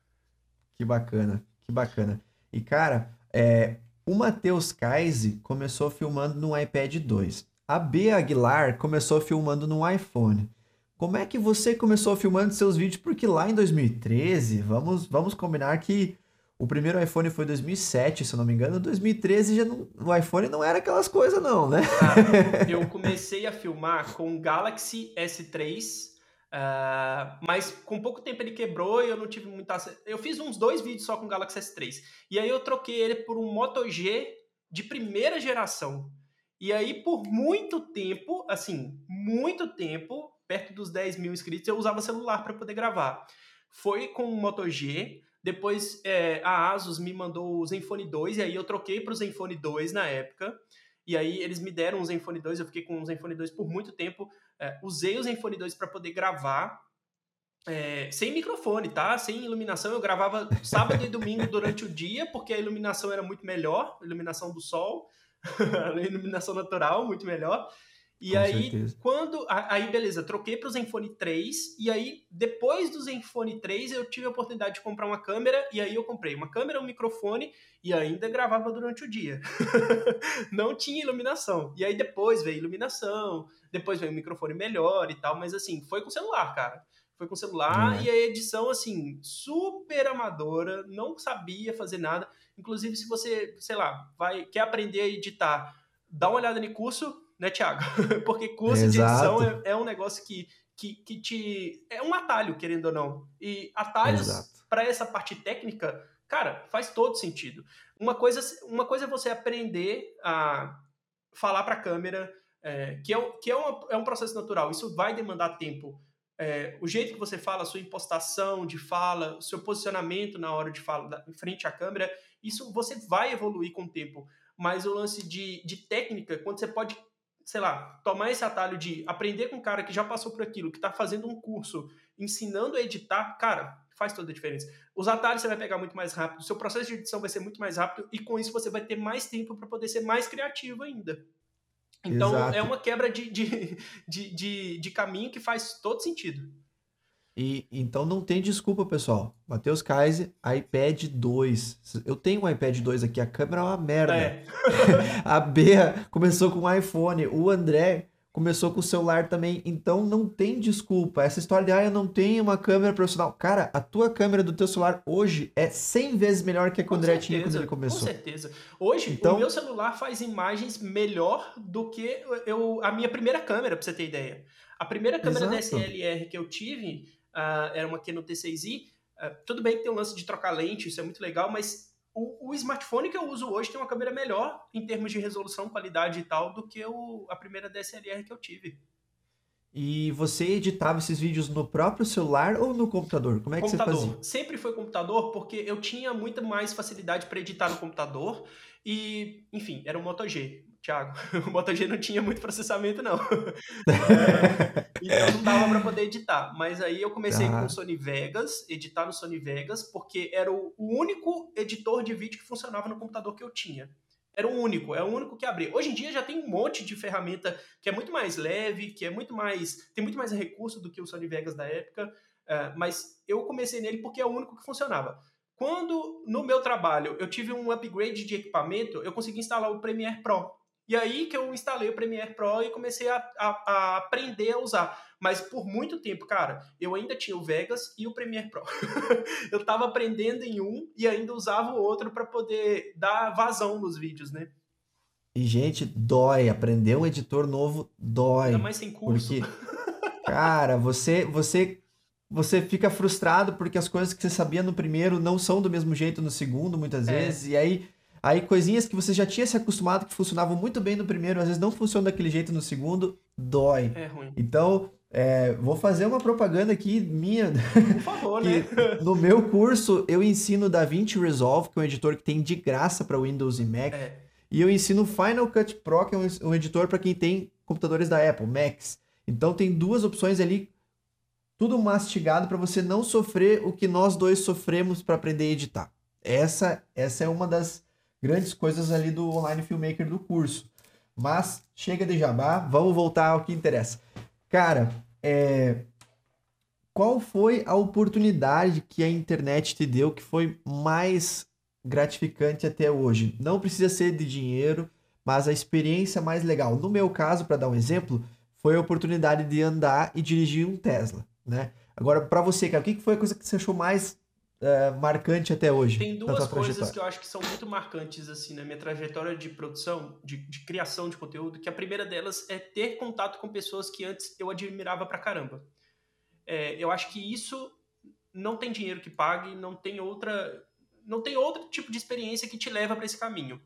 S1: Que bacana, que bacana. E, cara, é, o Matheus Kaise começou filmando no iPad 2. A B Aguilar começou filmando no iPhone. Como é que você começou filmando seus vídeos? Porque lá em 2013, vamos, vamos combinar que o primeiro iPhone foi 2007, se eu não me engano. 2013 já não, o iPhone não era aquelas coisas não, né?
S2: Ah, eu comecei a filmar com o Galaxy S3, uh, mas com pouco tempo ele quebrou e eu não tive muita... Eu fiz uns dois vídeos só com o Galaxy S3. E aí eu troquei ele por um Moto G de primeira geração. E aí, por muito tempo, assim, muito tempo, perto dos 10 mil inscritos, eu usava celular para poder gravar. Foi com o Moto G, depois é, a Asus me mandou o Zenfone 2, e aí eu troquei para o Zenfone 2 na época. E aí eles me deram o Zenfone 2, eu fiquei com o Zenfone 2 por muito tempo. É, usei o Zenfone 2 para poder gravar. É, sem microfone, tá? Sem iluminação. Eu gravava sábado e domingo durante o dia, porque a iluminação era muito melhor, a iluminação do sol, a iluminação natural, muito melhor. E Com aí, certeza. quando. Aí, beleza, troquei para o Zenfone 3. E aí, depois do Zenfone 3, eu tive a oportunidade de comprar uma câmera. E aí, eu comprei uma câmera, um microfone. E ainda gravava durante o dia. Não tinha iluminação. E aí, depois veio iluminação. Depois veio um microfone melhor e tal. Mas, assim, foi com celular, cara. Foi com celular. É. E a edição, assim, super amadora. Não sabia fazer nada. Inclusive, se você, sei lá, vai quer aprender a editar, dá uma olhada no curso né, Thiago? Porque curso Exato. de edição é, é, um negócio que, que, que te. É um atalho, querendo ou não. E atalhos para essa parte técnica, cara, faz todo sentido. Uma coisa, uma coisa é você aprender a falar para a câmera, é, que, é, que é, uma, é um processo natural. Isso vai demandar tempo. É, o jeito que você fala, a sua impostação de fala, o seu posicionamento na hora de falar em frente à câmera, isso você vai evoluir com o tempo. Mas o lance de, de técnica, quando você pode sei lá, tomar esse atalho de aprender com um cara que já passou por aquilo, que está fazendo um curso, ensinando a editar, cara, faz toda a diferença. Os atalhos você vai pegar muito mais rápido, seu processo de edição vai ser muito mais rápido e com isso você vai ter mais tempo para poder ser mais criativo ainda. Então Exato. é uma quebra de, de, de, de, de caminho que faz todo sentido.
S1: E então não tem desculpa, pessoal. Matheus Kaiser, iPad 2. Eu tenho um iPad 2 aqui, a câmera é uma merda. É. a Bea começou com o iPhone, o André começou com o celular também. Então não tem desculpa. Essa história de ah, eu não tenho uma câmera profissional. Cara, a tua câmera do teu celular hoje é 100 vezes melhor que a que o André tinha quando ele começou. Com
S2: certeza. Hoje, então... o meu celular faz imagens melhor do que eu, a minha primeira câmera, pra você ter ideia. A primeira câmera Exato. DSLR que eu tive uh, era uma Canon T6i. Uh, tudo bem que tem um lance de trocar lente, isso é muito legal, mas o, o, smartphone que eu uso hoje tem uma câmera melhor em termos de resolução, qualidade e tal, do que o, a primeira DSLR que eu tive.
S1: E você editava esses vídeos no próprio celular ou no computador? Como é que computador. você fazia?
S2: Sempre foi computador, porque eu tinha muita mais facilidade para editar no computador. E, enfim, era um Moto G. Thiago, o Moto G não tinha muito processamento, não. é, então não dava para poder editar. Mas aí eu comecei com o Sony Vegas, editar no Sony Vegas, porque era o único editor de vídeo que funcionava no computador que eu tinha. Era o único, é o único que abria. Hoje em dia já tem um monte de ferramenta que é muito mais leve, que é muito mais. tem muito mais recurso do que o Sony Vegas da época. Uh, mas eu comecei nele porque é o único que funcionava. Quando no meu trabalho eu tive um upgrade de equipamento, eu consegui instalar o Premiere Pro. E aí que eu instalei o Premiere Pro e comecei a, a, a, aprender a usar. Mas por muito tempo, cara, eu ainda tinha o Vegas e o Premiere Pro. eu estava aprendendo em um e ainda usava o outro para poder dar vazão nos vídeos, né?
S1: E, gente, dói. Aprender um editor novo dói.
S2: Ainda mais sem curso.
S1: Porque, cara, você, você você fica frustrado porque as coisas que você sabia no primeiro não são do mesmo jeito no segundo, muitas é. vezes. E aí, aí coisinhas que você já tinha se acostumado que funcionavam muito bem no primeiro, às vezes não funcionam daquele jeito no segundo, dói.
S2: É ruim.
S1: Então, é, vou fazer uma propaganda aqui minha.
S2: Por favor, né?
S1: no meu curso, eu ensino DaVinci Resolve, que é um editor que tem de graça para Windows e Mac. É. E eu ensino Final Cut Pro, que é um, um editor para quem tem computadores da Apple, Macs. Então tem duas opções ali tudo mastigado para você não sofrer o que nós dois sofremos para aprender a editar. Essa, essa é uma das grandes coisas ali do Online Filmmaker do curso. Mas chega de jabá, vamos voltar ao que interessa. Cara, é... qual foi a oportunidade que a internet te deu que foi mais gratificante até hoje? Não precisa ser de dinheiro, mas a experiência mais legal. No meu caso, para dar um exemplo, foi a oportunidade de andar e dirigir um Tesla né? Agora, para você, cara, o que foi a coisa que você achou mais uh, marcante até hoje?
S2: Tem duas coisas que eu acho que são muito marcantes assim na minha trajetória de produção, de, de, criação de conteúdo, que a primeira delas é ter contato com pessoas que antes eu admirava pra caramba. É, eu acho que isso não tem dinheiro que pague, não tem outra, não tem outro tipo de experiência que te leva para esse caminho.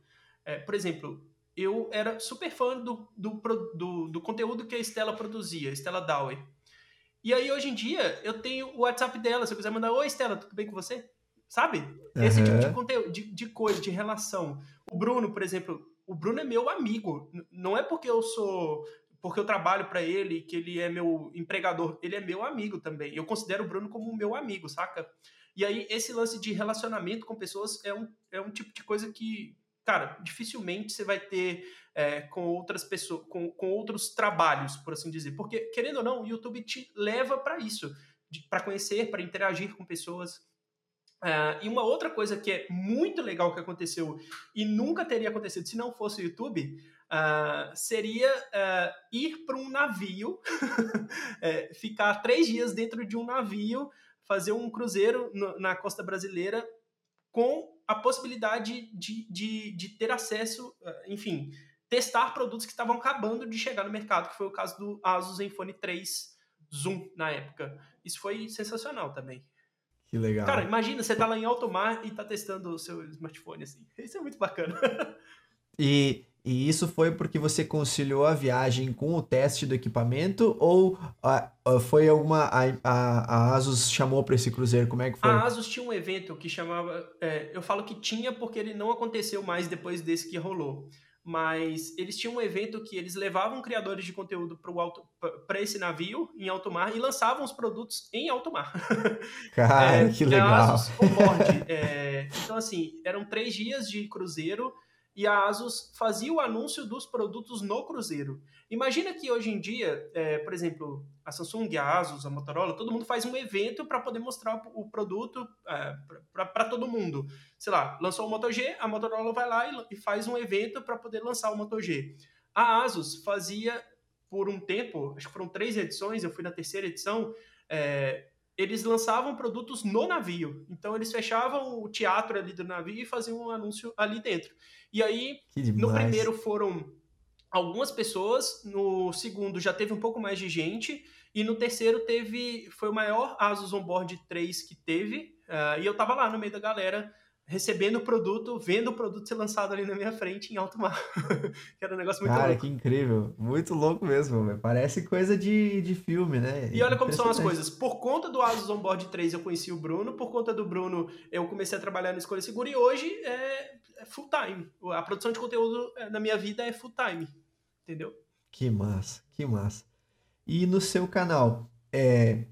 S2: É, por exemplo, eu era super fã do, do, do, do conteúdo que a Estela produzia, Estela Dowie. E aí, hoje em dia, eu tenho o WhatsApp dela. Se eu quiser mandar, oi, Estela, tudo bem com você? Sabe? Esse tipo de conteúdo, de, de coisa, de relação. O Bruno, por exemplo, o Bruno é meu amigo. Não é porque eu sou. Porque eu trabalho para ele, que ele é meu empregador. Ele é meu amigo também. Eu considero o Bruno como meu amigo, saca? E aí, esse lance de relacionamento com pessoas é um, é um tipo de coisa que, cara, dificilmente você vai ter é, com outras pessoas, com, com outros trabalhos, por assim dizer. Porque, querendo ou não, o YouTube te leva para isso, para conhecer, para interagir com pessoas. Uh, e uma outra coisa que é muito legal que aconteceu e nunca teria acontecido se não fosse o YouTube uh, seria uh, ir para um navio, é, ficar três dias dentro de um navio, fazer um cruzeiro no, na costa brasileira com a possibilidade de, de, de ter acesso, enfim, testar produtos que estavam acabando de chegar no mercado, que foi o caso do Asus Zenfone 3 Zoom na época. Isso foi sensacional também.
S1: Que legal.
S2: Cara, imagina, você tá lá em alto mar e tá testando o seu smartphone assim. Isso é muito bacana.
S1: e, e isso foi porque você conciliou a viagem com o teste do equipamento ou a, a, foi alguma. A, a, Asus chamou para esse cruzeiro? Como é que foi?
S2: A Asus tinha um evento que chamava. É, eu falo que tinha porque ele não aconteceu mais depois desse que rolou mas eles tinham um evento que eles levavam criadores de conteúdo para esse navio em alto mar e lançavam os produtos em alto mar.
S1: Cara, é, que legal.
S2: É, então, assim, eram três dias de cruzeiro e a Asus fazia o anúncio dos produtos no cruzeiro. Imagina que hoje em dia, é, por exemplo, a Samsung, a Asus, a Motorola, todo mundo faz um evento para poder mostrar o produto é, para todo mundo. Sei lá, lançou o Moto G, a Motorola vai lá e, e faz um evento para poder lançar o Moto G. A Asus fazia por um tempo, acho que foram três edições, eu fui na terceira edição, é, eles lançavam produtos no navio. Então eles fechavam o teatro ali do navio e faziam um anúncio ali dentro. E aí, no primeiro foram algumas pessoas, no segundo já teve um pouco mais de gente, e no terceiro teve foi o maior Asus Onboard 3 que teve, uh, e eu tava lá no meio da galera recebendo o produto, vendo o produto ser lançado ali na minha frente em alto mar. que era um negócio muito
S1: Cara,
S2: louco.
S1: que incrível. Muito louco mesmo. Parece coisa de, de filme, né?
S2: E olha como são as coisas. Por conta do Asus Onboard 3 eu conheci o Bruno, por conta do Bruno eu comecei a trabalhar no Escolha Segura e hoje é, é full time. A produção de conteúdo é, na minha vida é full time. Entendeu?
S1: Que massa, que massa. E no seu canal, é,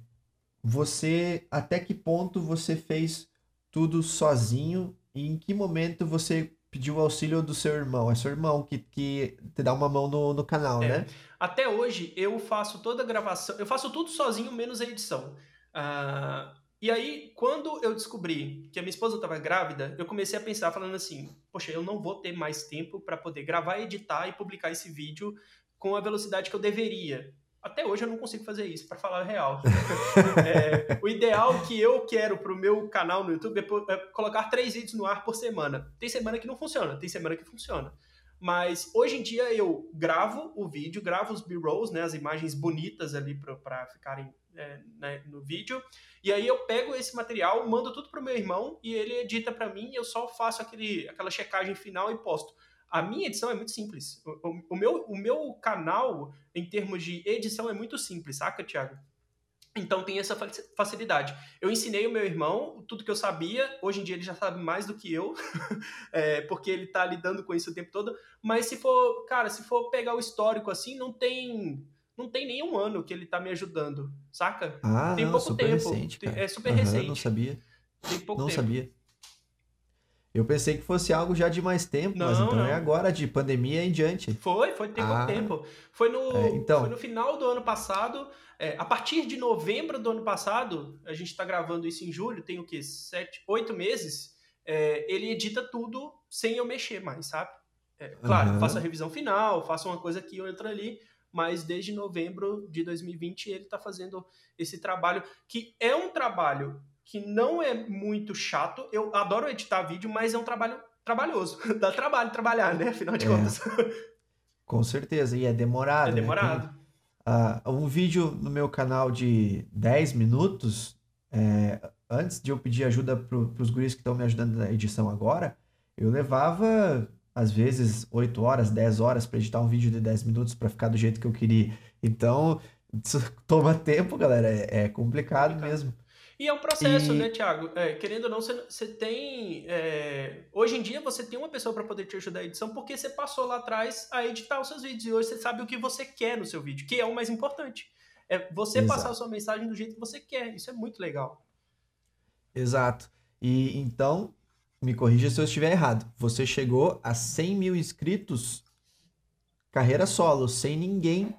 S1: você até que ponto você fez tudo sozinho e em que momento você pediu o auxílio do seu irmão. É seu irmão que, que te dá uma mão no, no canal,
S2: É.
S1: né?
S2: Até hoje eu faço toda a gravação, eu faço tudo sozinho, menos a edição. Ah, e aí, quando eu descobri que a minha esposa estava grávida, eu comecei a pensar, falando assim: poxa, eu não vou ter mais tempo para poder gravar, editar e publicar esse vídeo com a velocidade que eu deveria. Até hoje eu não consigo fazer isso, para falar a real. É, o ideal que eu quero pro meu canal no YouTube é, é colocar três vídeos no ar por semana. Tem semana que não funciona, tem semana que funciona. Mas hoje em dia eu gravo o vídeo, gravo os B-rolls, né, as imagens bonitas ali para ficarem é, né, no vídeo. E aí eu pego esse material, mando tudo pro meu irmão e ele edita para mim. Eu só faço aquele, aquela checagem final e posto. A minha edição é muito simples. O, o- o meu, o meu canal, em termos de edição, é muito simples, saca, Thiago? Então tem essa fa- facilidade. Eu ensinei o meu irmão tudo que eu sabia. Hoje em dia ele já sabe mais do que eu, é, porque ele tá lidando com isso o tempo todo. Mas se for, cara, se for pegar o histórico assim, não tem, não tem nem um ano que ele tá me ajudando, saca?
S1: Ah,
S2: Tem
S1: não,
S2: pouco
S1: super
S2: tempo.
S1: recente,
S2: é super
S1: Aham,
S2: recente.
S1: Não sabia,
S2: Tem pouco
S1: não
S2: tempo.
S1: sabia. Eu pensei que fosse algo já de mais tempo, mas
S2: Não,
S1: então é
S2: não.
S1: agora, de pandemia em diante.
S2: Foi, foi tem pouco
S1: Ah.
S2: tempo. Foi no,
S1: É, então.
S2: foi no final do ano passado. é, a partir de novembro do ano passado, a gente tá gravando isso em julho, tem o quê? Sete, oito meses. é, ele edita tudo sem eu mexer mais, sabe? É, claro,
S1: Aham.
S2: faço a revisão final, faço uma coisa aqui, outra ali, mas desde novembro de 2020 ele tá fazendo esse trabalho, que é um trabalho que não é muito chato. Eu adoro editar vídeo, mas é um trabalho trabalhoso. Dá trabalho trabalhar, né? Afinal de
S1: É.
S2: contas.
S1: Com certeza, e é demorado.
S2: É
S1: né?
S2: demorado.
S1: Tem, ah, um vídeo no meu canal de 10 minutos, é, antes de eu pedir ajuda para os guris que estão me ajudando na edição agora, eu levava, às vezes, 8 horas, 10 horas para editar um vídeo de 10 minutos para ficar do jeito que eu queria. Então, toma tempo, galera, é, é complicado
S2: Complicado.
S1: mesmo.
S2: E é um processo,
S1: E-
S2: né, Thiago? É, querendo ou não, você, você tem. é, hoje em dia você tem uma pessoa para poder te ajudar a edição porque você passou lá atrás a editar os seus vídeos e hoje você sabe o que você quer no seu vídeo, que é o mais importante. É você
S1: Exato.
S2: passar a sua mensagem do jeito que você quer. Isso é muito legal.
S1: Exato. E então, me corrija se eu estiver errado. Você chegou a 100 mil inscritos, carreira solo, sem ninguém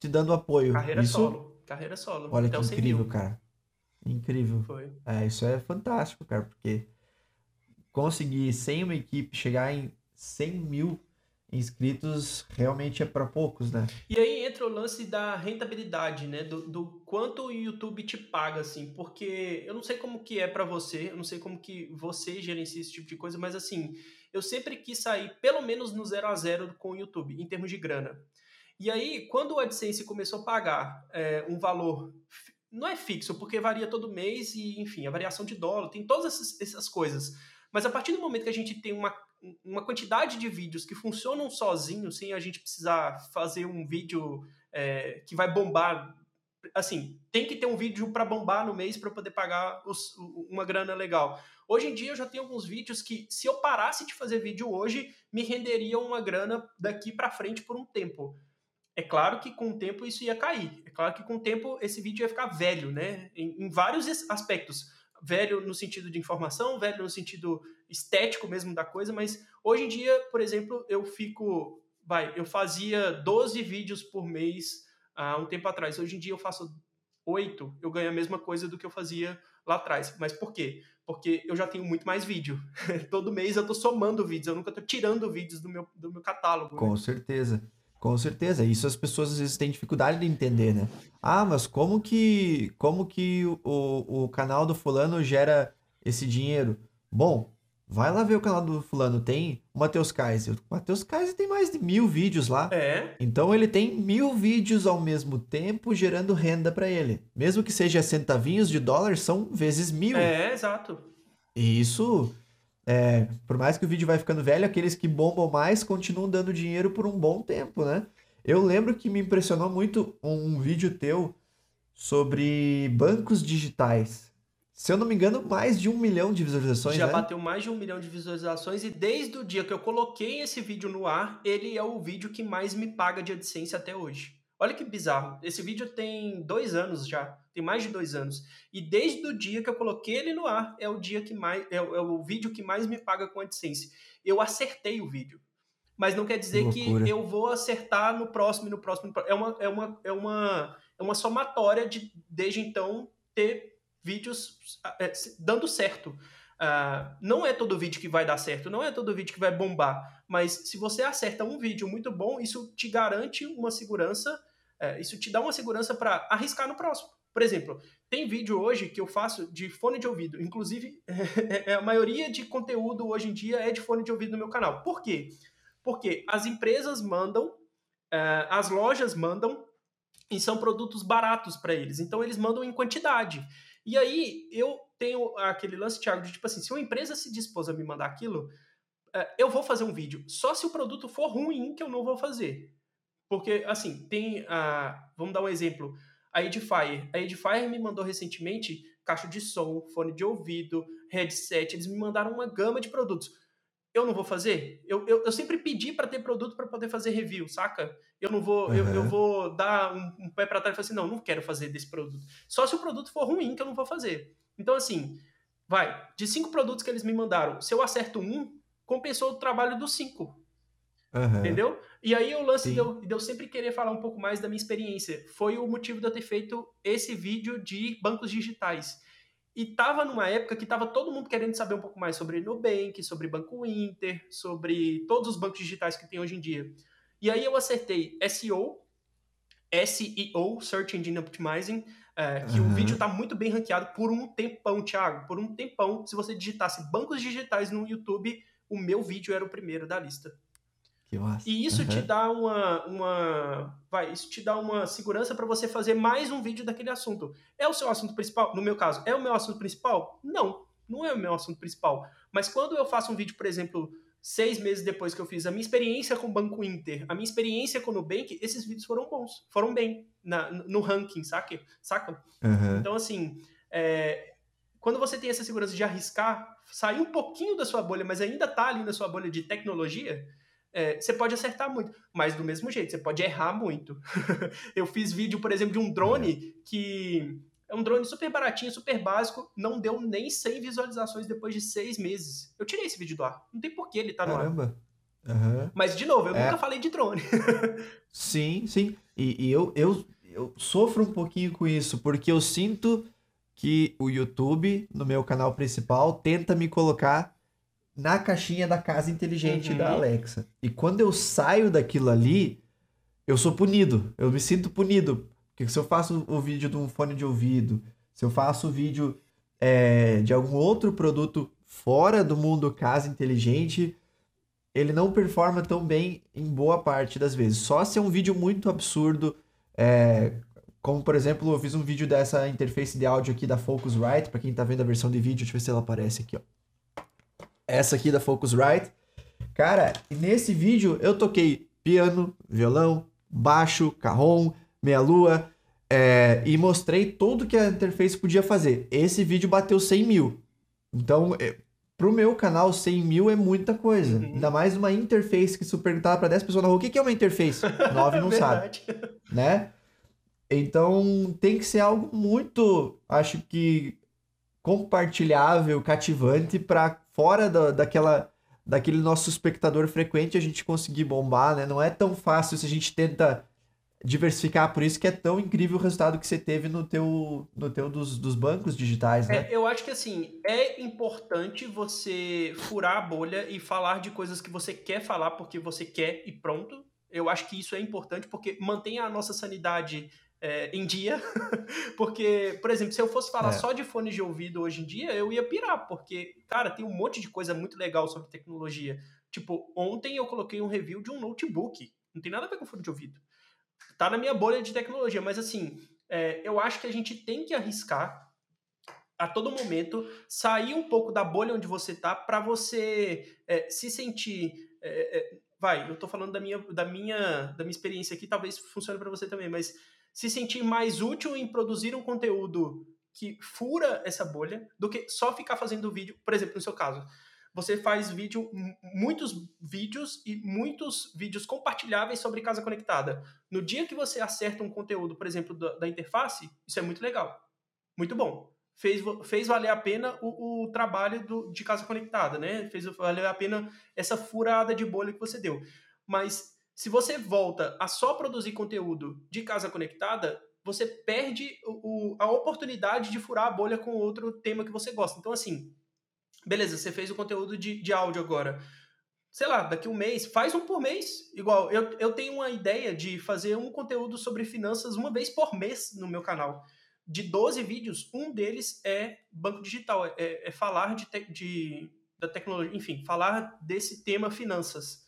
S1: te dando apoio.
S2: Carreira
S1: Isso,
S2: solo. Carreira solo.
S1: olha
S2: até
S1: que
S2: os 100
S1: incrível, cara. Incrível.
S2: Foi.
S1: É, isso é fantástico, cara, porque conseguir sem uma equipe chegar em 100 mil inscritos realmente é para poucos, né?
S2: E aí entra o lance da rentabilidade, né? Do, do quanto o YouTube te paga, assim. Porque eu não sei como que é pra você, eu não sei como que você gerencia esse tipo de coisa, mas assim, eu sempre quis sair pelo menos no zero a zero com o YouTube, em termos de grana. E aí, quando o AdSense começou a pagar é, um valor, não é fixo, porque varia todo mês e, enfim, a variação de dólar, tem todas essas, essas coisas. Mas a partir do momento que a gente tem uma, uma quantidade de vídeos que funcionam sozinhos, sem a gente precisar fazer um vídeo é, que vai bombar. Assim, tem que ter um vídeo para bombar no mês para poder pagar os- uma grana legal. Hoje em dia eu já tenho alguns vídeos que, se eu parasse de fazer vídeo hoje, me renderiam uma grana daqui para frente por um tempo. É claro que com o tempo isso ia cair. É claro que com o tempo esse vídeo ia ficar velho, né? Em, em vários aspectos. Velho no sentido de informação, velho no sentido estético mesmo da coisa, mas hoje em dia, por exemplo, eu fico. Vai, eu fazia 12 vídeos por mês há um tempo atrás. Hoje em dia eu faço 8, eu ganho a mesma coisa do que eu fazia lá atrás. Mas por quê? Porque eu já tenho muito mais vídeo. Todo mês eu tô somando vídeos, eu nunca tô tirando vídeos do meu, do meu catálogo. né?
S1: Com certeza. Com certeza. Isso as pessoas às vezes têm dificuldade de entender, né? Ah, mas como que, como que o, o, canal do fulano gera esse dinheiro? Bom, vai lá ver o canal do fulano. Tem o Matheus Kaiser. O Matheus Kaiser tem mais de mil vídeos lá.
S2: É,
S1: Então ele tem mil vídeos ao mesmo tempo gerando renda para ele. Mesmo que seja centavinhos de dólar, são vezes mil.
S2: é, exato.
S1: E isso, é, por mais que o vídeo vai ficando velho, aqueles que bombam mais continuam dando dinheiro por um bom tempo, né? Eu lembro que me impressionou muito um vídeo teu sobre bancos digitais. Se eu não me engano, mais de um milhão de visualizações,
S2: Já
S1: né?
S2: bateu mais de um milhão de visualizações e desde o dia que eu coloquei esse vídeo no ar, ele é o vídeo que mais me paga de AdSense até hoje. Olha que bizarro. Esse vídeo tem dois anos já. Tem mais de dois anos. E desde o dia que eu coloquei ele no ar, é o dia que mais. É, é o vídeo que mais me paga com AdSense. Eu acertei o vídeo. Mas não quer dizer que, que eu vou acertar no próximo e no próximo. É uma, é uma, é uma, é uma somatória de, desde então, ter vídeos é, dando certo. Uh, não é todo vídeo que vai dar certo, não é todo vídeo que vai bombar, mas se você acerta um vídeo muito bom, isso te garante uma segurança, uh, isso te dá uma segurança para arriscar no próximo. Por exemplo, tem vídeo hoje que eu faço de fone de ouvido, inclusive é, a maioria de conteúdo hoje em dia é de fone de ouvido no meu canal. Por quê? Porque as empresas mandam, uh, as lojas mandam e são produtos baratos para eles, então eles mandam em quantidade. E aí eu tenho aquele lance, Thiago, de tipo assim, se uma empresa se dispôs a me mandar aquilo, é, eu vou fazer um vídeo. Só se o produto for ruim que eu não vou fazer. Porque, assim, tem a. Vamos dar um exemplo. A Edifier. A Edifier me mandou recentemente caixa de som, fone de ouvido, headset. Eles me mandaram uma gama de produtos eu não vou fazer. Eu, eu, eu sempre pedi para ter produto para poder fazer review, saca? Eu não vou, uhum. eu, eu vou dar um, um pé para trás e falar assim, não, não quero fazer desse produto. Só se o produto for ruim que eu não vou fazer. Então, assim, vai, de cinco produtos que eles me mandaram, se eu acerto um, compensou o trabalho dos cinco. Uhum. Entendeu? E aí o lance de eu, de eu, sempre querer falar um pouco mais da minha experiência. Foi o motivo de eu ter feito esse vídeo de bancos digitais. E tava numa época que tava todo mundo querendo saber um pouco mais sobre Nubank, sobre Banco Inter, sobre todos os bancos digitais que tem hoje em dia. E aí eu acertei SEO, SEO, Search Engine Optimizing, é, que uhum. o vídeo tá muito bem ranqueado por um tempão, Thiago, por um tempão. Se você digitasse bancos digitais no YouTube, o meu vídeo era o primeiro da lista.
S1: Que massa.
S2: E isso uhum. te dá uma, uma, vai, isso te dá uma segurança para você fazer mais um vídeo daquele assunto. É o seu assunto principal? No meu caso, é o meu assunto principal? Não, não é o meu assunto principal. Mas quando eu faço um vídeo, por exemplo, seis meses depois que eu fiz a minha experiência com o Banco Inter, a minha experiência com o Nubank, esses vídeos foram bons, foram bem na, no ranking, saca? saca? Uhum. Então, assim, é, quando você tem essa segurança de arriscar, sair um pouquinho da sua bolha, mas ainda tá ali na sua bolha de tecnologia, é, você pode acertar muito, mas do mesmo jeito, você pode errar muito. eu fiz vídeo, por exemplo, de um drone que é um drone super baratinho, super básico, não deu nem 100 visualizações depois de seis meses. Eu tirei esse vídeo do ar. Não tem por que ele tá no
S1: Caramba. ar. Uhum.
S2: Mas, de novo, eu é. nunca falei de drone.
S1: sim, sim. E, e eu, eu, eu sofro um pouquinho com isso, porque eu sinto que o YouTube, no meu canal principal, tenta me colocar na caixinha da casa inteligente uhum. da Alexa. E quando eu saio daquilo ali, eu sou punido. Eu me sinto punido. Porque se eu faço o vídeo de um fone de ouvido, se eu faço o vídeo é, de algum outro produto fora do mundo casa inteligente, ele não performa tão bem em boa parte das vezes. Só se é um vídeo muito absurdo, é, como por exemplo, eu fiz um vídeo dessa interface de áudio aqui da Focusrite, para quem está vendo a versão de vídeo, deixa eu ver se ela aparece aqui, ó essa aqui da Focusrite. Cara, nesse vídeo eu toquei piano, violão, baixo, carrom, meia-lua é, e mostrei tudo que a interface podia fazer. Esse vídeo bateu 100 mil. Então, é, pro meu canal, 100 mil é muita coisa. Uhum. Ainda mais uma interface que se eu perguntar pra 10 pessoas na rua, o que é uma interface? 9 não sabe. Né? Então, tem que ser algo muito, acho que compartilhável, cativante para fora da, daquela daquele nosso espectador frequente a gente conseguir bombar, né? Não é tão fácil se a gente tenta diversificar, por isso que é tão incrível o resultado que você teve no teu, no teu dos, dos bancos digitais, né?
S2: É, eu acho que assim, é importante você furar a bolha e falar de coisas que você quer falar porque você quer e pronto. Eu acho que isso é importante porque mantém a nossa sanidade é, em dia, porque, por exemplo, se eu fosse falar é. só de fones de ouvido hoje em dia, eu ia pirar, porque, cara, tem um monte de coisa muito legal sobre tecnologia. Tipo, ontem eu coloquei um review de um notebook, não tem nada a ver com fone de ouvido. Tá na minha bolha de tecnologia, mas assim, é, eu acho que a gente tem que arriscar a todo momento sair um pouco da bolha onde você tá para você é, se sentir é, é, vai eu tô falando da minha da minha da minha experiência aqui talvez funcione para você também mas se sentir mais útil em produzir um conteúdo que fura essa bolha do que só ficar fazendo vídeo, por exemplo, no seu caso. você faz vídeo, muitos vídeos e muitos vídeos compartilháveis sobre casa conectada. No dia que você acerta um conteúdo, por exemplo, da, da interface, isso é muito legal. Muito bom. Fez, fez valer a pena o, o trabalho do, de casa conectada, né? Fez valer a pena essa furada de bolha que você deu. Mas se você volta a só produzir conteúdo de casa conectada, você perde o, a oportunidade de furar a bolha com outro tema que você gosta. Então, assim, beleza, você fez o conteúdo de, de áudio agora. Sei lá, daqui um mês, faz um por mês. Igual, eu, eu tenho uma ideia de fazer um conteúdo sobre finanças uma vez por mês no meu canal. De 12 vídeos, um deles é banco digital, é, é falar de, te, de da tecnologia, enfim, falar desse tema finanças.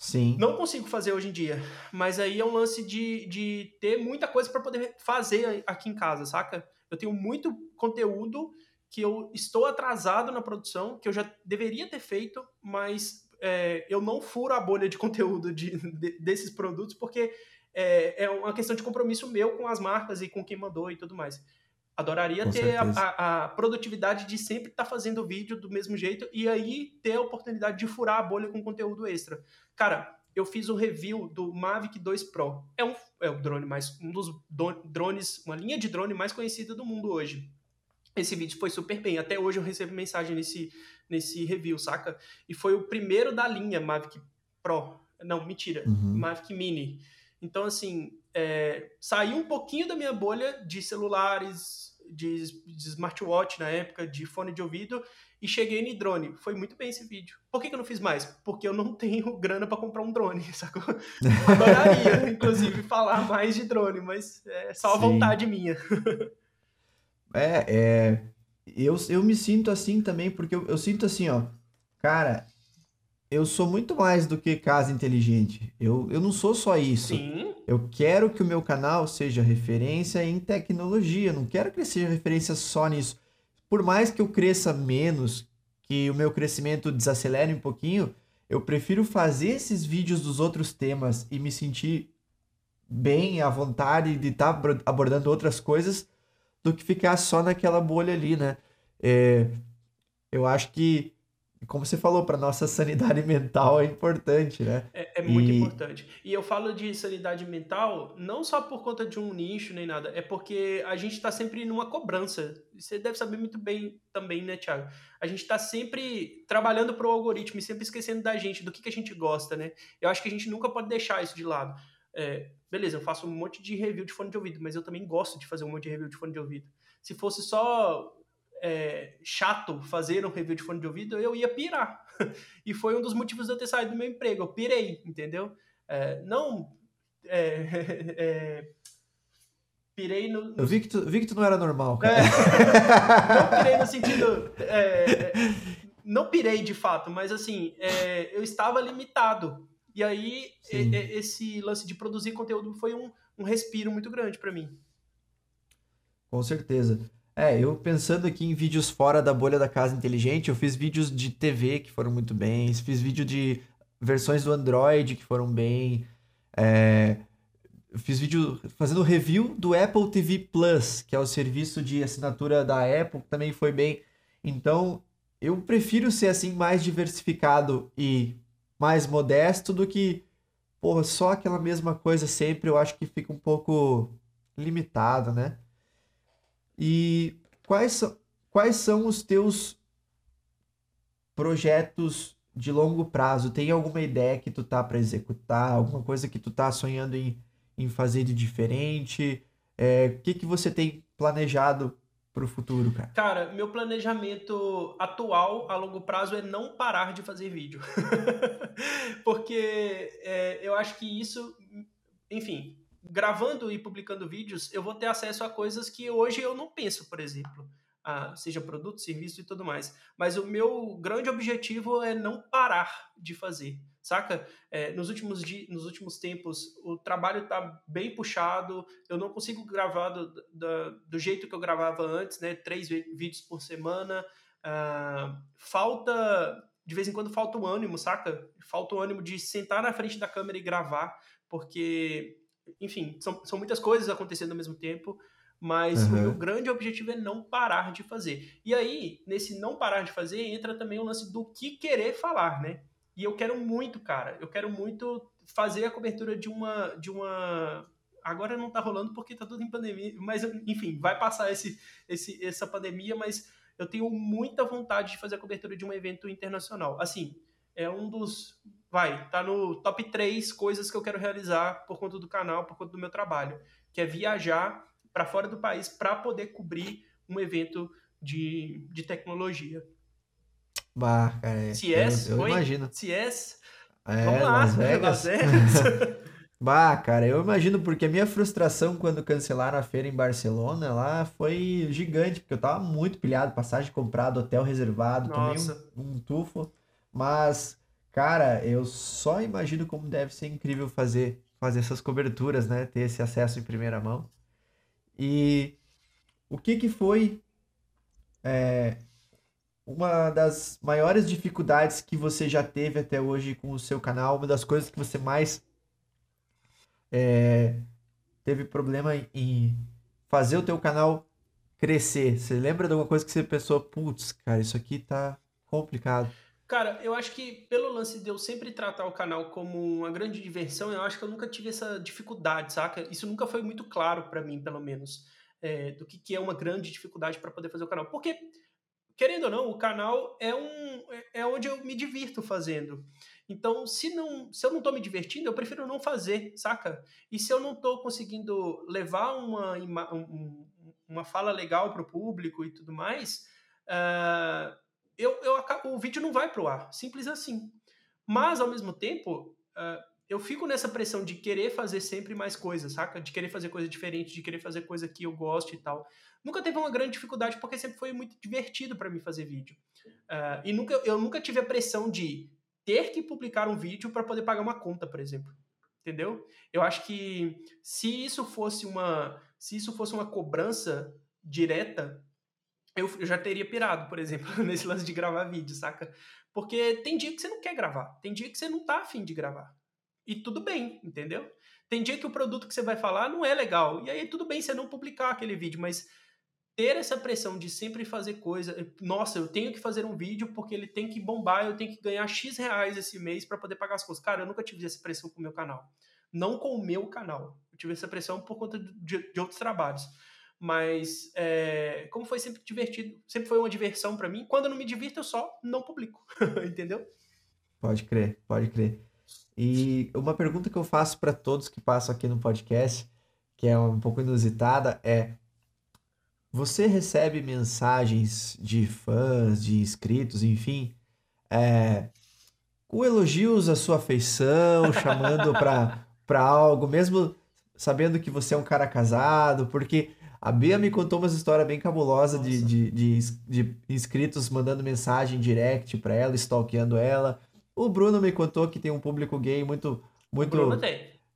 S1: Sim.
S2: Não consigo fazer hoje em dia, mas aí é um lance de, de ter muita coisa para poder fazer aqui em casa, saca? Eu tenho muito conteúdo que eu estou atrasado na produção, que eu já deveria ter feito, mas é, eu não furo a bolha de conteúdo de, de, desses produtos, porque é, é, uma questão de compromisso meu com as marcas e com quem mandou e tudo mais. Adoraria com ter a, a, a, produtividade de sempre estar tá fazendo vídeo do mesmo jeito e aí ter a oportunidade de furar a bolha com conteúdo extra. Cara, eu fiz o um review do Mavic 2 Pro. É um, é o drone mais um dos drones, uma linha de drone mais conhecida do mundo hoje. Esse vídeo foi super bem. Até hoje eu recebo mensagem nesse, nesse review, saca? E foi o primeiro da linha Mavic Pro. Não, mentira. Uhum. Mavic Mini. Então, assim, é, saiu um pouquinho da minha bolha de celulares, de, de smartwatch na época, de fone de ouvido, e cheguei no drone. Foi muito bem esse vídeo. Por que, que eu não fiz mais? Porque eu não tenho grana para comprar um drone, sacou? Adoraria, inclusive, falar mais de drone, mas é só a vontade minha.
S1: é, é. Eu, eu me sinto assim também, porque eu, eu sinto assim, ó. Cara, eu sou muito mais do que casa inteligente. Eu, eu não sou só isso.
S2: Sim.
S1: Eu quero que o meu canal seja referência em tecnologia. Não quero que ele seja referência só nisso por mais que eu cresça menos, que o meu crescimento desacelere um pouquinho, eu prefiro fazer esses vídeos dos outros temas e me sentir bem à vontade de estar tá abordando outras coisas do que ficar só naquela bolha ali, né? É, eu acho que como você falou, para nossa sanidade mental é importante, né?
S2: É, é muito e... importante. E eu falo de sanidade mental não só por conta de um nicho nem nada, é porque a gente está sempre numa cobrança. Você deve saber muito bem também, né, Thiago? A gente está sempre trabalhando para o algoritmo e sempre esquecendo da gente, do que, que a gente gosta, né? Eu acho que a gente nunca pode deixar isso de lado. É, beleza, eu faço um monte de review de fone de ouvido, mas eu também gosto de fazer um monte de review de fone de ouvido. Se fosse só é, chato fazer um review de fone de ouvido, eu ia pirar. e foi um dos motivos de eu ter saído do meu emprego. Eu pirei, entendeu? É, não. É, é pirei no.
S1: Eu vi que, tu, vi que tu não era normal, cara. É.
S2: não pirei no sentido. É, não pirei de fato, mas assim, eu estava limitado. E aí, esse lance de produzir conteúdo foi um, um respiro muito grande para mim.
S1: Com certeza. É, eu pensando aqui em vídeos fora da bolha da casa inteligente, eu fiz vídeos de TV que foram muito bem, fiz vídeo de versões do Android que foram bem. É, fiz vídeo fazendo review do Apple TV Plus, que é o serviço de assinatura da Apple, que também foi bem. Então, eu prefiro ser assim mais diversificado e mais modesto do que, porra, só aquela mesma coisa sempre. Eu acho que fica um pouco limitado, né? E quais são, quais são os teus projetos de longo prazo? Tem alguma ideia que tu tá para executar? Alguma coisa que tu tá sonhando em, em fazer de diferente? É, o que, que você tem planejado para o futuro, cara?
S2: Cara, meu planejamento atual a longo prazo é não parar de fazer vídeo. Porque é, eu acho que isso, enfim, gravando e publicando vídeos, eu vou ter acesso a coisas que hoje eu não penso, por exemplo. Ah, seja produto, serviço e tudo mais. Mas o meu grande objetivo é não parar de fazer, saca? É, nos, últimos dias, nos últimos tempos, o trabalho está bem puxado, eu não consigo gravar do, do, do, jeito que eu gravava antes, né? Três vídeos por semana. Ah, falta, de vez em quando, falta o ânimo, saca? Falta o ânimo de sentar na frente da câmera e gravar, porque enfim, são, são muitas coisas acontecendo ao mesmo tempo, Mas uhum. o meu grande objetivo é não parar de fazer. E aí, nesse não parar de fazer, entra também o lance do que querer falar, né? E eu quero muito, cara, eu quero muito fazer a cobertura de uma. De uma... Agora não tá rolando porque tá tudo em pandemia, mas enfim, vai passar esse, esse, essa pandemia, mas eu tenho muita vontade de fazer a cobertura de um evento internacional. Assim, é um dos. Vai, tá no top 3 coisas que eu quero realizar por conta do canal, por conta do meu trabalho, que é viajar para fora do país para poder cobrir um evento de, de tecnologia.
S1: Bah, cara, é, CS, eu, eu imagino.
S2: CS,
S1: é, vamos lá, Las Vegas. Las Vegas. bah, cara, eu imagino porque a minha frustração quando cancelaram a feira em Barcelona lá foi gigante, porque eu tava muito pilhado, passagem comprada, hotel reservado, Nossa. tomei um, um tufo, mas, cara, eu só imagino como deve ser incrível fazer, fazer essas coberturas, né, ter esse acesso em primeira mão. E o que que foi é, uma das maiores dificuldades que você já teve até hoje com o seu canal? Uma das coisas que você mais é, teve problema em fazer o teu canal crescer? Você lembra de alguma coisa que você pensou, putz, cara, isso aqui tá complicado?
S2: Cara, eu acho que pelo lance de eu sempre tratar o canal como uma grande diversão, eu acho que eu nunca tive essa dificuldade, saca? Isso nunca foi muito claro para mim, pelo menos, é, do que, que é uma grande dificuldade para poder fazer o canal. Porque, querendo ou não, o canal é, um, é onde eu me divirto fazendo. Então, se, não, se eu não tô me divertindo, eu prefiro não fazer, saca? E se eu não tô conseguindo levar uma, uma, uma fala legal pro público e tudo mais. Uh, eu, eu, o vídeo não vai pro ar. Simples assim. Mas, ao mesmo tempo, uh, eu fico nessa pressão de querer fazer sempre mais coisas, saca? De querer fazer coisa diferente, de querer fazer coisa que eu gosto e tal. Nunca teve uma grande dificuldade porque sempre foi muito divertido para mim fazer vídeo. Uh, e nunca, eu nunca tive a pressão de ter que publicar um vídeo para poder pagar uma conta, por exemplo. Entendeu? Eu acho que se isso fosse uma, se isso fosse uma cobrança direta eu, já teria pirado, por exemplo, nesse lance de gravar vídeo, saca? Porque tem dia que você não quer gravar, tem dia que você não tá afim de gravar. E tudo bem, entendeu? Tem dia que o produto que você vai falar não é legal. E aí tudo bem você não publicar aquele vídeo, mas ter essa pressão de sempre fazer coisa. Nossa, eu tenho que fazer um vídeo porque ele tem que bombar, eu tenho que ganhar X reais esse mês para poder pagar as coisas. Cara, eu nunca tive essa pressão com o meu canal. Não com o meu canal. Eu tive essa pressão por conta de, de outros trabalhos. Mas, é, como foi sempre divertido, sempre foi uma diversão para mim, quando eu não me divirto, eu só não publico. Entendeu?
S1: Pode crer, pode crer. E uma pergunta que eu faço para todos que passam aqui no podcast, que é um pouco inusitada, é: você recebe mensagens de fãs, de inscritos, enfim, é, com elogios à sua afeição, chamando para algo, mesmo sabendo que você é um cara casado, porque a Bia me contou umas histórias bem cabulosas de, de, de, de, inscritos mandando mensagem direct para ela, stalkeando ela. O Bruno me contou que tem um público gay muito, muito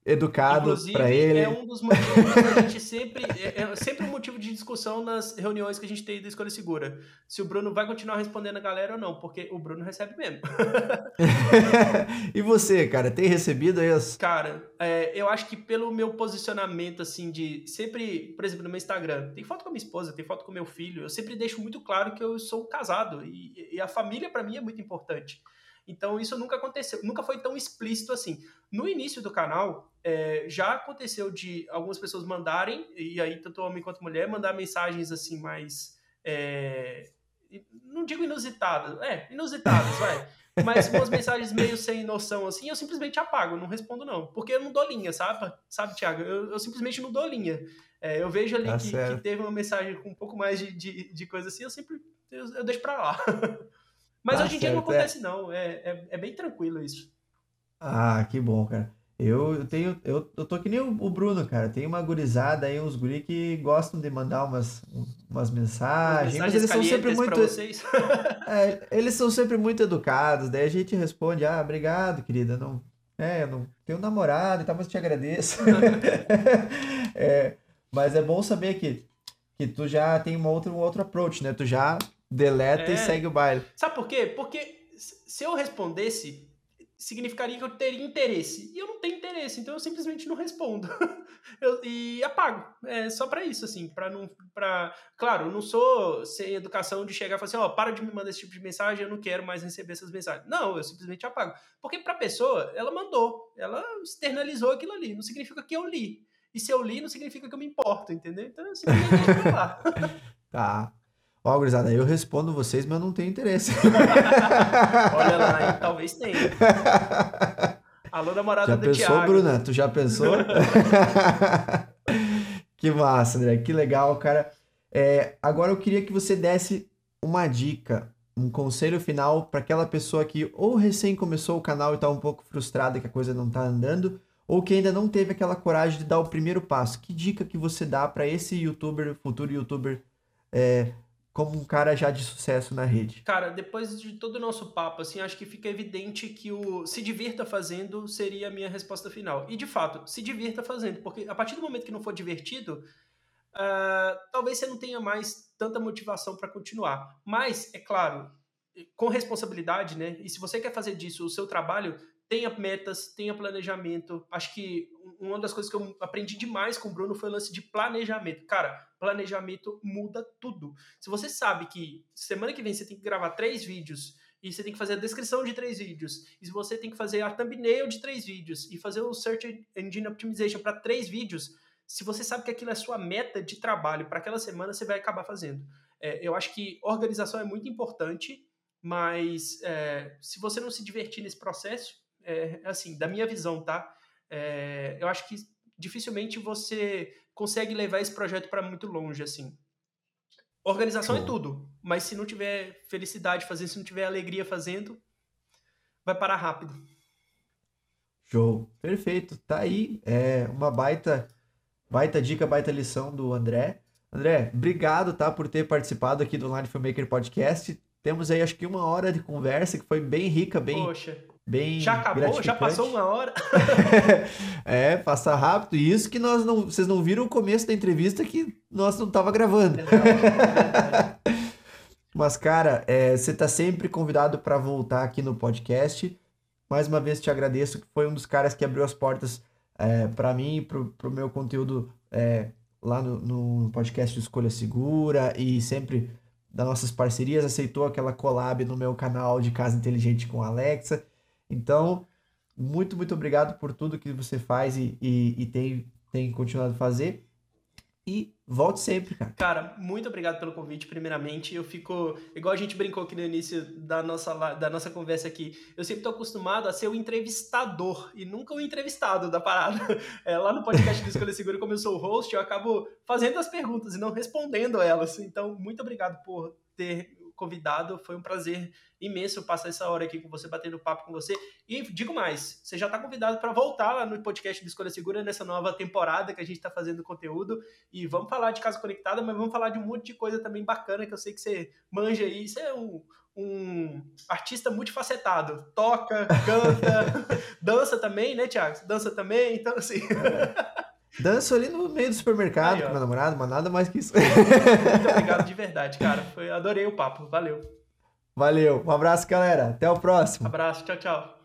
S1: educado para ele.
S2: É um dos motivos que a gente sempre. É, é, sempre um motivo de discussão nas reuniões que a gente tem da Escolha Segura. Se o Bruno vai continuar respondendo a galera ou não, porque o Bruno recebe mesmo.
S1: e você, cara, tem recebido as.
S2: Cara, é, eu acho que pelo meu posicionamento, assim, de sempre, por exemplo, no meu Instagram, tem foto com a minha esposa, tem foto com meu filho, eu sempre deixo muito claro que eu sou casado e, e a família para mim é muito importante. Então isso nunca aconteceu, nunca foi tão explícito assim. No início do canal, é, já aconteceu de algumas pessoas mandarem, e aí tanto homem quanto mulher, mandar mensagens assim mais. É, não digo inusitadas, é, inusitadas, vai. Mas umas mensagens meio sem noção assim, eu simplesmente apago, não respondo não. Porque eu não dou linha, sabe? Sabe, Thiago? Eu, eu simplesmente não dou linha. É, eu vejo ali tá que, que, teve uma mensagem com um pouco mais de, de, de coisa assim, eu sempre eu, eu deixo pra lá. Mas tá hoje em dia não é. acontece, não. É, é, é, bem tranquilo isso.
S1: Ah, que bom, cara. Eu tenho, eu, eu tô que nem o Bruno, cara. Tem uma gurizada aí, uns guri que gostam de mandar umas, umas mensagens, mas eles são sempre muito. é, eles são sempre muito educados. Daí a gente responde: Ah, obrigado, querida. Não, é, eu não tenho namorado e tal, mas te agradeço. é, mas é bom saber que, que tu já tem uma outra, um outro approach, né? Tu já deleta é. e segue o baile.
S2: Sabe por quê? Porque se eu respondesse, significaria que eu teria interesse. E eu não tenho interesse, então eu simplesmente não respondo. eu, e apago. É só para isso, assim, para não. Pra... Claro, eu não sou sem educação de chegar e falar assim: ó, oh, para de me mandar esse tipo de mensagem, eu não quero mais receber essas mensagens. Não, eu simplesmente apago. Porque pra pessoa, ela mandou, ela externalizou aquilo ali. Não significa que eu li. E se eu li, não significa que eu me importo, entendeu? Então, eu simplesmente lá.
S1: tá. Ó, gurizada, eu respondo vocês, mas eu não tenho interesse.
S2: Olha lá, talvez tenha. Alô, namorada
S1: já
S2: do
S1: pensou,
S2: Thiago.
S1: Bruna? Tu já pensou? que massa, André. Que legal, cara. É, agora eu queria que você desse uma dica, um conselho final para aquela pessoa que ou recém começou o canal e está um pouco frustrada que a coisa não está andando, ou que ainda não teve aquela coragem de dar o primeiro passo. Que dica que você dá para esse youtuber, futuro youtuber, é, como um cara já de sucesso na rede?
S2: Cara, depois de todo o nosso papo, assim, acho que fica evidente que o se divirta fazendo seria a minha resposta final. E de fato, se divirta fazendo, porque a partir do momento que não for divertido, uh, talvez você não tenha mais tanta motivação para continuar. Mas, é claro, com responsabilidade, né? E se você quer fazer disso o seu trabalho, tenha metas, tenha planejamento. Acho que uma das coisas que eu aprendi demais com o Bruno foi o lance de planejamento. Cara, planejamento muda tudo. Se você sabe que semana que vem você tem que gravar três vídeos e você tem que fazer a descrição de três vídeos, e você tem que fazer a thumbnail de três vídeos e fazer o Search Engine Optimization para três vídeos, se você sabe que aquilo é sua meta de trabalho para aquela semana, você vai acabar fazendo. É, eu acho que organização é muito importante, mas é, se você não se divertir nesse processo, é, assim, da minha visão, tá? É, eu acho que dificilmente você consegue levar esse projeto para muito longe, assim. Organização é tudo, mas se não tiver felicidade fazendo, se não tiver alegria fazendo, vai parar rápido.
S1: Show, perfeito. Tá aí, é uma baita, baita dica, baita lição do André. André, obrigado, tá, por ter participado aqui do Online Filmmaker Podcast. Temos aí acho que uma hora de conversa que foi bem rica, bem,
S2: Poxa
S1: bem
S2: Já acabou? Já passou uma hora?
S1: é, passa rápido. E isso que nós não, vocês não viram o começo da entrevista que nós não tava gravando. Mas cara, é, você tá sempre convidado para voltar aqui no podcast. Mais uma vez te agradeço que foi um dos caras que abriu as portas é, para mim e pro, pro meu conteúdo é, lá no, no podcast Escolha Segura e sempre das nossas parcerias, aceitou aquela collab no meu canal de Casa Inteligente com a Alexa. Então, muito, muito obrigado por tudo que você faz e, e, e tem, tem continuado a fazer. E volte sempre, cara.
S2: Cara, muito obrigado pelo convite, primeiramente. Eu fico, igual a gente brincou aqui no início da nossa, da nossa conversa aqui, eu sempre tô acostumado a ser o entrevistador e nunca o entrevistado da parada. É, lá no podcast do Escolha Segura, como eu sou o host, eu acabo fazendo as perguntas e não respondendo elas. Então, muito obrigado por ter convidado. Foi um prazer imenso passar essa hora aqui com você, batendo papo com você. E digo mais, você já está convidado para voltar lá no podcast do Escolha Segura nessa nova temporada que a gente está fazendo conteúdo. E vamos falar de Casa Conectada, mas vamos falar de um monte de coisa também bacana que eu sei que você manja aí. Você é um, um artista multifacetado. Toca, canta, dança também, né, Thiago? Dança também, então assim.
S1: Danço ali no meio do supermercado Aí, com meu namorado, mas nada mais que isso.
S2: Muito obrigado de verdade, cara. Foi, adorei o papo. Valeu.
S1: Valeu. Um abraço, galera. Até o próximo.
S2: Abraço. Tchau, tchau.